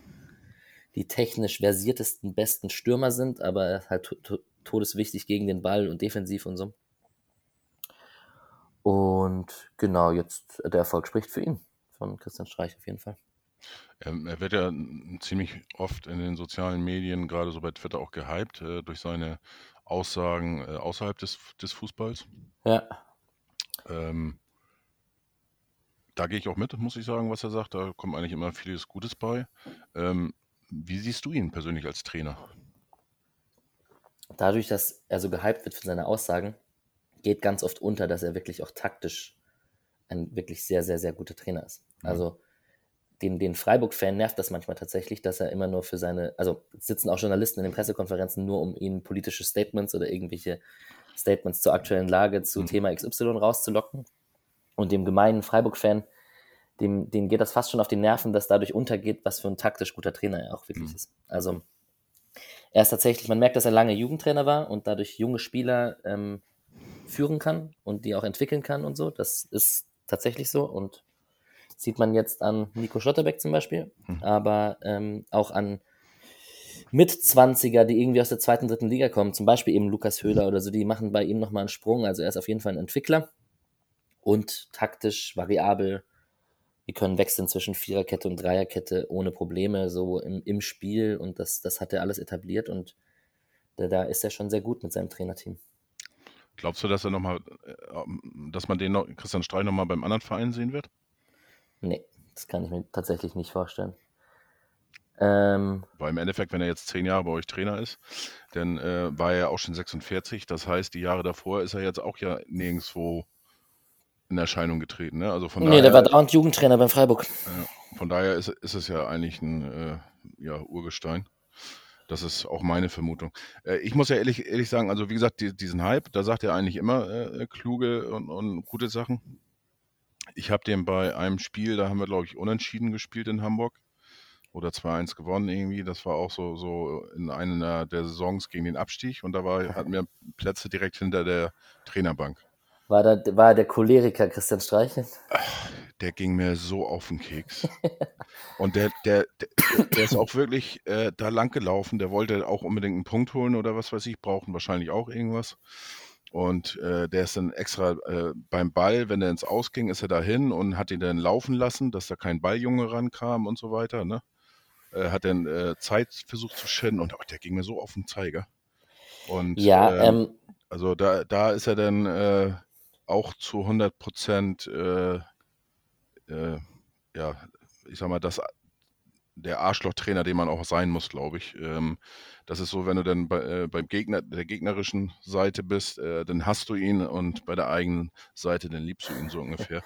die technisch versiertesten, besten Stürmer sind, aber halt to to todeswichtig gegen den Ball und defensiv und so. Und genau, jetzt der Erfolg spricht für ihn. von Christian Streich auf jeden Fall. Ähm, er wird ja ziemlich oft in den sozialen Medien, gerade so bei Twitter, auch gehypt äh, durch seine Aussagen äh, außerhalb des, des Fußballs. Ja. Ähm, da gehe ich auch mit, muss ich sagen, was er sagt. Da kommt eigentlich immer vieles Gutes bei. Ähm, wie siehst du ihn persönlich als Trainer? Dadurch, dass er so gehypt wird für seine Aussagen, geht ganz oft unter, dass er wirklich auch taktisch ein wirklich sehr, sehr, sehr guter Trainer ist. Mhm. Also den, den Freiburg-Fan nervt das manchmal tatsächlich, dass er immer nur für seine, also sitzen auch Journalisten in den Pressekonferenzen nur, um ihnen politische Statements oder irgendwelche Statements zur aktuellen Lage zu mhm. Thema XY rauszulocken. Und dem gemeinen Freiburg-Fan, dem, dem geht das fast schon auf die Nerven, dass dadurch untergeht, was für ein taktisch guter Trainer er auch wirklich mhm. ist. Also er ist tatsächlich, man merkt, dass er lange Jugendtrainer war und dadurch junge Spieler ähm, führen kann und die auch entwickeln kann und so. Das ist tatsächlich so und sieht man jetzt an Nico Schlotterbeck zum Beispiel, mhm. aber ähm, auch an Mitzwanziger, die irgendwie aus der zweiten, dritten Liga kommen, zum Beispiel eben Lukas Höhler oder so, die machen bei ihm nochmal einen Sprung. Also er ist auf jeden Fall ein Entwickler und taktisch variabel. Die können wechseln zwischen Viererkette und Dreierkette ohne Probleme, so im, im Spiel und das, das hat er alles etabliert und da, da ist er schon sehr gut mit seinem Trainerteam. Glaubst du, dass er noch mal, äh, dass man den noch, Christian Streich nochmal beim anderen Verein sehen wird? Nee, das kann ich mir tatsächlich nicht vorstellen. Ähm, Weil im Endeffekt, wenn er jetzt zehn Jahre bei euch Trainer ist, dann äh, war er ja auch schon 46. Das heißt, die Jahre davor ist er jetzt auch ja nirgendwo in Erscheinung getreten. Ne? Also von nee, daher, der war dauernd Jugendtrainer beim Freiburg. Äh, von daher ist, ist es ja eigentlich ein äh, ja, Urgestein. Das ist auch meine Vermutung. Äh, ich muss ja ehrlich, ehrlich sagen, also wie gesagt, die, diesen Hype, da sagt er eigentlich immer äh, kluge und, und, gute Sachen. Ich habe den bei einem Spiel, da haben wir, glaube ich, unentschieden gespielt in Hamburg. Oder 2-1 gewonnen irgendwie. Das war auch so, so in einer der Saisons gegen den Abstieg. Und da war, <laughs> hatten wir Plätze direkt hinter der Trainerbank. War, da, war der Choleriker Christian Streichen? Der ging mir so auf den Keks. <laughs> Und der, der, der, der ist auch wirklich äh, da lang gelaufen. Der wollte auch unbedingt einen Punkt holen oder was weiß ich, brauchen wahrscheinlich auch irgendwas. Und äh, der ist dann extra äh, beim Ball, wenn er ins Ausging, ist er dahin und hat ihn dann laufen lassen, dass da kein Balljunge rankam und so weiter. Ne? Äh, hat dann äh, Zeit versucht zu schinden und oh, der ging mir so auf den Zeiger. Und ja, ähm, ähm, also da, da ist er dann äh, auch zu 100 Prozent, äh, ja, ich sag mal, das, der Arschlochtrainer, den man auch sein muss, glaube ich. Ähm, das ist so, wenn du dann bei, äh, beim Gegner, der gegnerischen Seite bist, äh, dann hast du ihn und bei der eigenen Seite, dann liebst du ihn so ungefähr.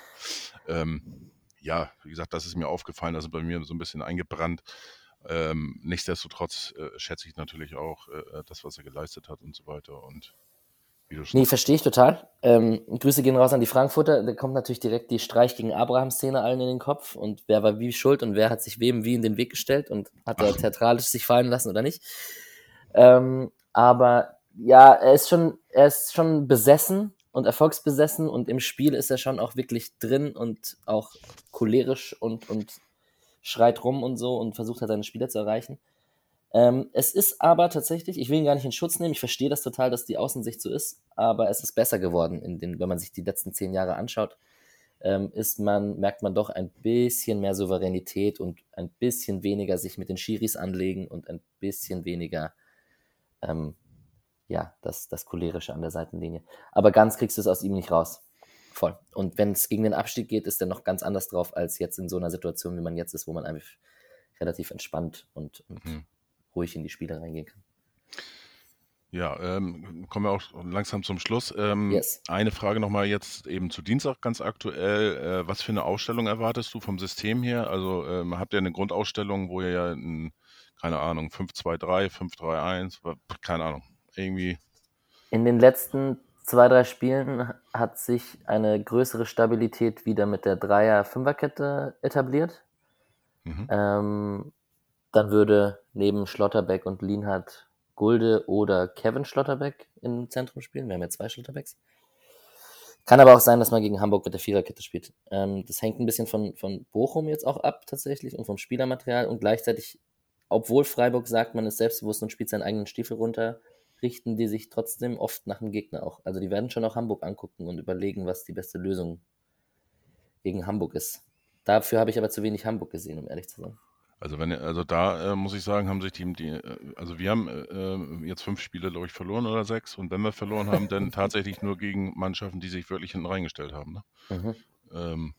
ähm, ja, wie gesagt, das ist mir aufgefallen, ist bei mir so ein bisschen eingebrannt. Ähm, nichtsdestotrotz äh, schätze ich natürlich auch äh, das, was er geleistet hat und so weiter. Und Nee, verstehe ich total. Ähm, Grüße gehen raus an die Frankfurter. Da kommt natürlich direkt die Streich gegen Abraham-Szene allen in den Kopf und wer war wie schuld und wer hat sich wem wie in den Weg gestellt und hat er theatralisch sich fallen lassen oder nicht. Ähm, aber ja, er ist schon, er ist schon besessen und erfolgsbesessen und im Spiel ist er schon auch wirklich drin und auch cholerisch und, und schreit rum und so und versucht halt seine Spieler zu erreichen. Ähm, es ist aber tatsächlich, ich will ihn gar nicht in Schutz nehmen, ich verstehe das total, dass die Außensicht so ist, aber es ist besser geworden, in den, wenn man sich die letzten zehn Jahre anschaut, ähm, ist man, merkt man doch ein bisschen mehr Souveränität und ein bisschen weniger sich mit den Schiris anlegen und ein bisschen weniger, ähm, ja, das, das Cholerische an der Seitenlinie. Aber ganz kriegst du es aus ihm nicht raus. Voll. Und wenn es gegen den Abstieg geht, ist er noch ganz anders drauf als jetzt in so einer Situation, wie man jetzt ist, wo man einfach relativ entspannt und, und mhm ruhig in die Spiele reingehen kann. Ja, ähm, kommen wir auch langsam zum Schluss. Ähm, yes. Eine Frage nochmal jetzt eben zu Dienstag ganz aktuell. Äh, was für eine Ausstellung erwartest du vom System her? Also ähm, habt ihr eine Grundausstellung, wo ihr ja, in, keine Ahnung, 5-2-3, 5-3-1, keine Ahnung, irgendwie. In den letzten zwei, drei Spielen hat sich eine größere Stabilität wieder mit der Dreier-Fünferkette etabliert. Mhm. Dann würde neben Schlotterbeck und Lienhardt Gulde oder Kevin Schlotterbeck im Zentrum spielen. Wir haben ja zwei Schlotterbecks. Kann aber auch sein, dass man gegen Hamburg mit der Viererkette spielt. Ähm, das hängt ein bisschen von, von Bochum jetzt auch ab tatsächlich und vom Spielermaterial und gleichzeitig, obwohl Freiburg sagt, man ist selbstbewusst und spielt seinen eigenen Stiefel runter, richten die sich trotzdem oft nach dem Gegner auch. Also die werden schon auch Hamburg angucken und überlegen, was die beste Lösung gegen Hamburg ist. Dafür habe ich aber zu wenig Hamburg gesehen, um ehrlich zu sein. Also wenn also da äh, muss ich sagen, haben sich die, die äh, also wir haben äh, jetzt fünf Spiele, glaube ich, verloren oder sechs. Und wenn wir verloren haben, dann <laughs> tatsächlich nur gegen Mannschaften, die sich wirklich hinten reingestellt haben. Ne? Mhm. Ähm,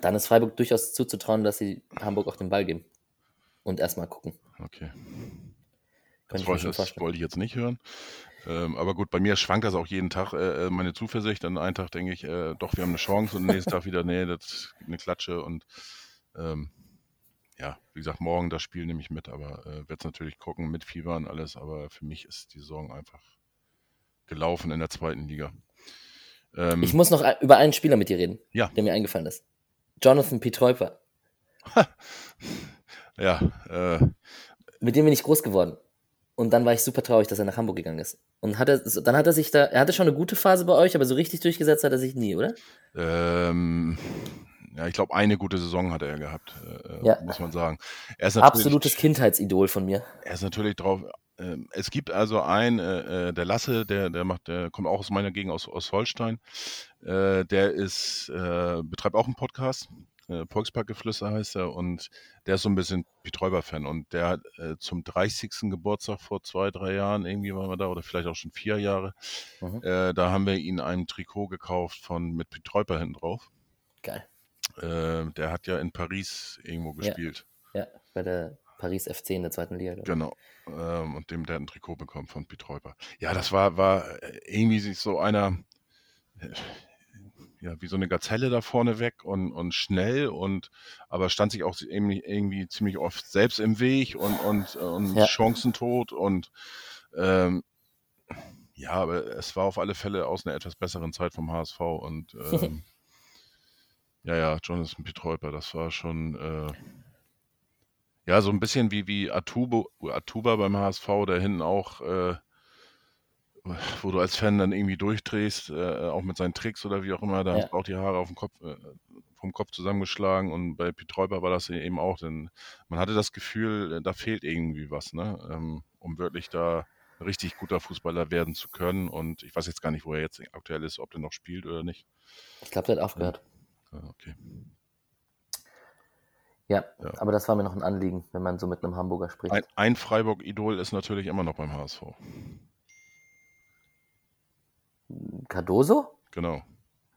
Dann ist Freiburg durchaus zuzutrauen, dass sie Hamburg auch den Ball geben. Und erstmal gucken. okay. Könnte Das, ich mir wollte, schon das vorstellen. wollte ich jetzt nicht hören. Ähm, aber gut, bei mir schwankt das auch jeden Tag, äh, äh, meine Zuversicht. An einen Tag denke ich, äh, doch, wir haben eine Chance und am nächsten <laughs> Tag wieder, nee, das ist eine Klatsche. Und ähm, ja, wie gesagt, morgen das Spiel nehme ich mit, aber äh, werde es natürlich gucken, mit Fieber und alles. Aber für mich ist die Saison einfach gelaufen in der zweiten Liga. Ähm, Ich muss noch ein- über einen Spieler mit dir reden, Ja. der mir eingefallen ist. Jonathan Pietreuper. <laughs> ja, äh, Mit dem bin ich groß geworden. Und dann war ich super traurig, dass er nach Hamburg gegangen ist. Und hat er, dann hat er sich da, er hatte schon eine gute Phase bei euch, aber so richtig durchgesetzt hat er sich nie, oder? ähm, ja, ich glaube, eine gute Saison hat er gehabt, äh, Ja. muss man sagen. Absolutes Kindheitsidol von mir. Er ist natürlich drauf. ähm, Es gibt also einen, äh, äh, der Lasse, der, der macht, der kommt auch aus meiner Gegend, aus, aus Holstein. Äh, Der ist, äh, betreibt auch einen Podcast. Äh, Volksparkgeflüster heißt er und der ist so ein bisschen Betäuber-Fan und der hat äh, zum 30. Geburtstag vor zwei, drei Jahren, irgendwie waren wir da, oder vielleicht auch schon vier Jahre, Mhm. äh, da haben wir ihm ein Trikot gekauft von mit Betäuber hinten drauf. Geil. Äh, der hat ja in Paris irgendwo Ja. gespielt. Ja, bei der Paris FC in der zweiten Liga. Genau. Ähm, und dem, der hat ein Trikot bekommen von Betäuber. Ja, das war, war äh, irgendwie sich so einer, äh, ja, wie so eine Gazelle da vorne weg und, und schnell und aber stand sich auch irgendwie, irgendwie ziemlich oft selbst im Weg und, und, und Ja. chancentot und ähm, ja, aber es war auf alle Fälle aus einer etwas besseren Zeit vom HSV und <laughs> ähm, ja, ja, Jonathan Pietreuper, das war schon äh, ja, so ein bisschen wie, wie Atubo, Atuba beim HSV, der hinten auch, äh, wo du als Fan dann irgendwie durchdrehst, äh, auch mit seinen Tricks oder wie auch immer, da Ja. hast du auch die Haare auf dem Kopf, äh, vom Kopf zusammengeschlagen und bei Pietreuper war das eben auch, denn man hatte das Gefühl, da fehlt irgendwie was, ne, ähm, um wirklich da richtig guter Fußballer werden zu können und ich weiß jetzt gar nicht, wo er jetzt aktuell ist, ob der noch spielt oder nicht. Ich glaube, der hat aufgehört. Ah, Okay. Ja, Ja. aber das war mir noch ein Anliegen, wenn man so mit einem Hamburger spricht. Ein, ein Freiburg-Idol ist natürlich immer noch beim HSV. Cardoso? Genau.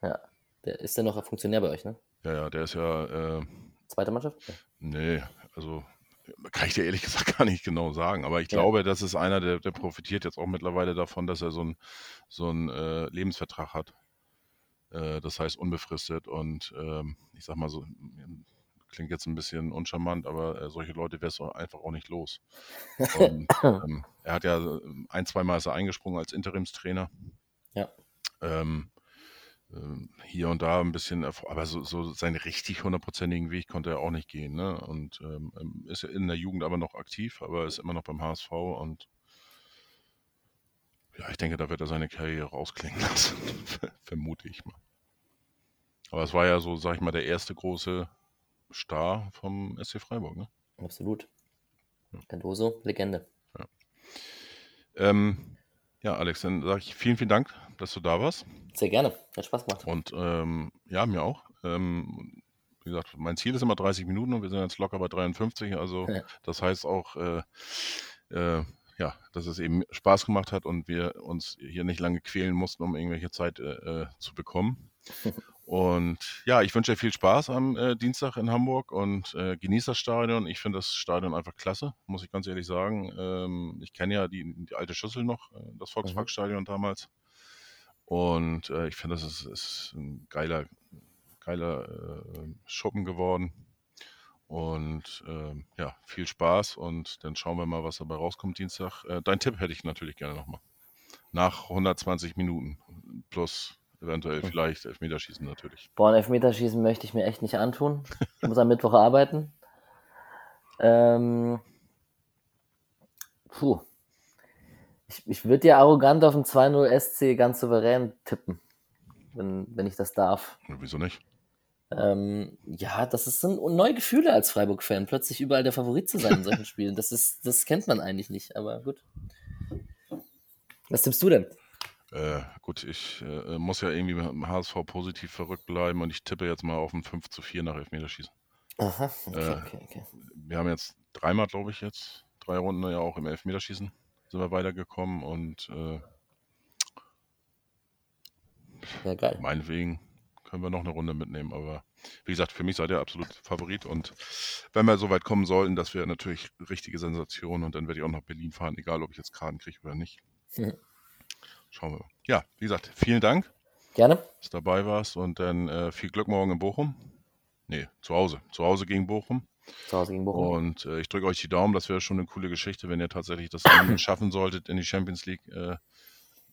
Ja. Der ist ja noch Funktionär bei euch, ne? Ja, ja, der ist ja, äh, Zweite Mannschaft? Ja. nee, also kann ich dir ehrlich <laughs> gesagt gar nicht genau sagen. Aber ich Ja. glaube, das ist einer, der, der profitiert jetzt auch mittlerweile davon, dass er so einen so einen, äh, Lebensvertrag hat. Äh, das heißt unbefristet und ähm, ich sag mal so, klingt jetzt ein bisschen uncharmant, aber äh, solche Leute wärst du einfach auch nicht los. Und, <coughs> ähm, er hat ja ähm, ein, zweimal ist er eingesprungen als Interimstrainer. Ja. Ähm, ähm, hier und da ein bisschen, aber so, so seinen richtig hundertprozentigen Weg konnte er auch nicht gehen. Ne? Und ähm, ähm, ist ja in der Jugend aber noch aktiv, aber ist immer noch beim HSV und ja, ich denke, da wird er seine Karriere rausklingen lassen, <laughs> vermute ich mal. Aber es war ja so, sag ich mal, der erste große Star vom SC Freiburg. Ne? Absolut. Cardoso, Legende. Ähm, ja, Alex, dann sage ich vielen, vielen Dank, dass du da warst. Sehr gerne. Hat Spaß gemacht. Und ähm, ja, mir auch. Ähm, wie gesagt, mein Ziel ist immer 30 Minuten und wir sind jetzt locker bei 53. Also Ja. das heißt auch, äh, äh, ja, dass es eben Spaß gemacht hat und wir uns hier nicht lange quälen mussten, um irgendwelche Zeit äh, äh, zu bekommen. <laughs> Und ja, ich wünsche dir viel Spaß am äh, Dienstag in Hamburg und äh, genieß das Stadion. Ich finde das Stadion einfach klasse, muss ich ganz ehrlich sagen. Ähm, ich kenne ja die, die alte Schüssel noch, äh, das Volksparkstadion damals. Und äh, ich finde, das ist, ist ein geiler, geiler äh, Schuppen geworden. Und ähm, ja, viel Spaß und dann schauen wir mal, was dabei rauskommt Dienstag. Äh, dein Tipp hätte ich natürlich gerne nochmal. Nach 120 Minuten plus eventuell Hm. vielleicht Elfmeterschießen natürlich. Boah, ein Elfmeterschießen möchte ich mir echt nicht antun. Ich muss am Mittwoch arbeiten. Ähm, puh. Ich, ich würde ja arrogant auf ein 2-0 SC ganz souverän tippen, wenn, wenn ich das darf. Ja, Wieso nicht? Ähm, ja, das ist sind neue Gefühle als Freiburg-Fan, plötzlich überall der Favorit zu sein in solchen <laughs> Spielen. Das, ist, das kennt man eigentlich nicht, aber gut. Was tippst du denn? Äh, gut, ich äh, muss ja irgendwie mit dem HSV positiv verrückt bleiben und ich tippe jetzt mal auf ein 5 zu 4 nach Elfmeterschießen. Aha, okay, Äh, okay, okay. Wir haben jetzt dreimal, glaube ich, jetzt drei Runden ja auch im Elfmeterschießen sind wir weitergekommen und äh, Ja, geil. meinetwegen können wir noch eine Runde mitnehmen. Aber wie gesagt, für mich seid ihr absolut Favorit und wenn wir so weit kommen sollten, das wäre natürlich richtige Sensation und dann werde ich auch nach Berlin fahren, egal ob ich jetzt Karten kriege oder nicht. Mhm. Schauen wir mal. Ja, wie gesagt, vielen Dank, Gerne. dass du dabei warst und dann äh, viel Glück morgen in Bochum. Nee, zu Hause. Zu Hause gegen Bochum. Zu Hause gegen Bochum. Und äh, ich drücke euch die Daumen, das wäre schon eine coole Geschichte, wenn ihr tatsächlich das <coughs> schaffen solltet, in die Champions League äh,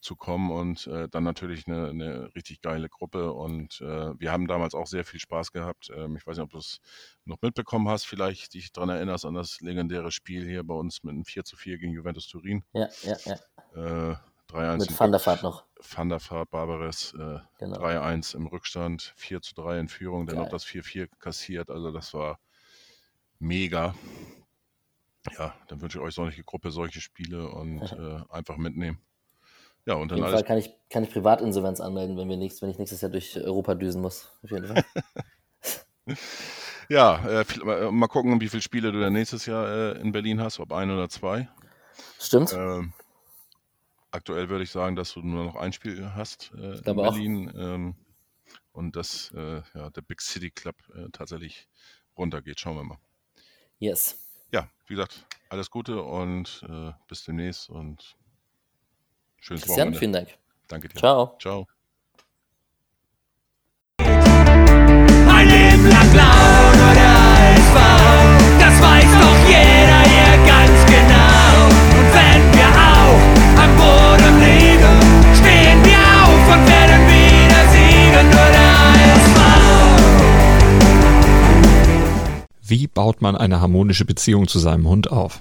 zu kommen und äh, dann natürlich eine, eine richtig geile Gruppe. Und äh, wir haben damals auch sehr viel Spaß gehabt. Ähm, ich weiß nicht, ob du es noch mitbekommen hast, vielleicht dich daran erinnerst an das legendäre Spiel hier bei uns mit einem 4 zu 4 gegen Juventus Turin. Ja, ja, ja. Äh, 3-1 Mit Van der Vaart noch. Van der Vaart, Barbares, äh, Genau. 3-1 im Rückstand, 4 zu 3 in Führung, dann noch das 4-4 kassiert. Also das war mega. Ja, dann wünsche ich euch solche Gruppe, solche Spiele und <laughs> äh, einfach mitnehmen. Ja, und Auf dann jeden alles. Fall kann ich, kann ich Privatinsolvenz anmelden, wenn, wir nächst, wenn ich nächstes Jahr durch Europa düsen muss. Auf jeden Fall. <laughs> Ja, äh, äh, mal gucken, wie viele Spiele du dann nächstes Jahr äh, in Berlin hast, ob ein oder zwei. Stimmt? Ähm, aktuell würde ich sagen, dass du nur noch ein Spiel hast äh, in. Berlin ähm, und dass äh, ja, der Big City Club äh, tatsächlich runtergeht. Schauen wir mal. Yes. Ja, wie gesagt, alles Gute und bis demnächst und schönes Christian, Wochenende. vielen Dank. Danke dir. Ciao. Ciao. Ein Leben lang blau nur der HSV. Das weiß doch jeder hier ganz genau. Und wenn wir auch am Boden liegen, stehen wir auf und werden wieder siegen. Nur der HSV. Wie baut man eine harmonische Beziehung zu seinem Hund auf?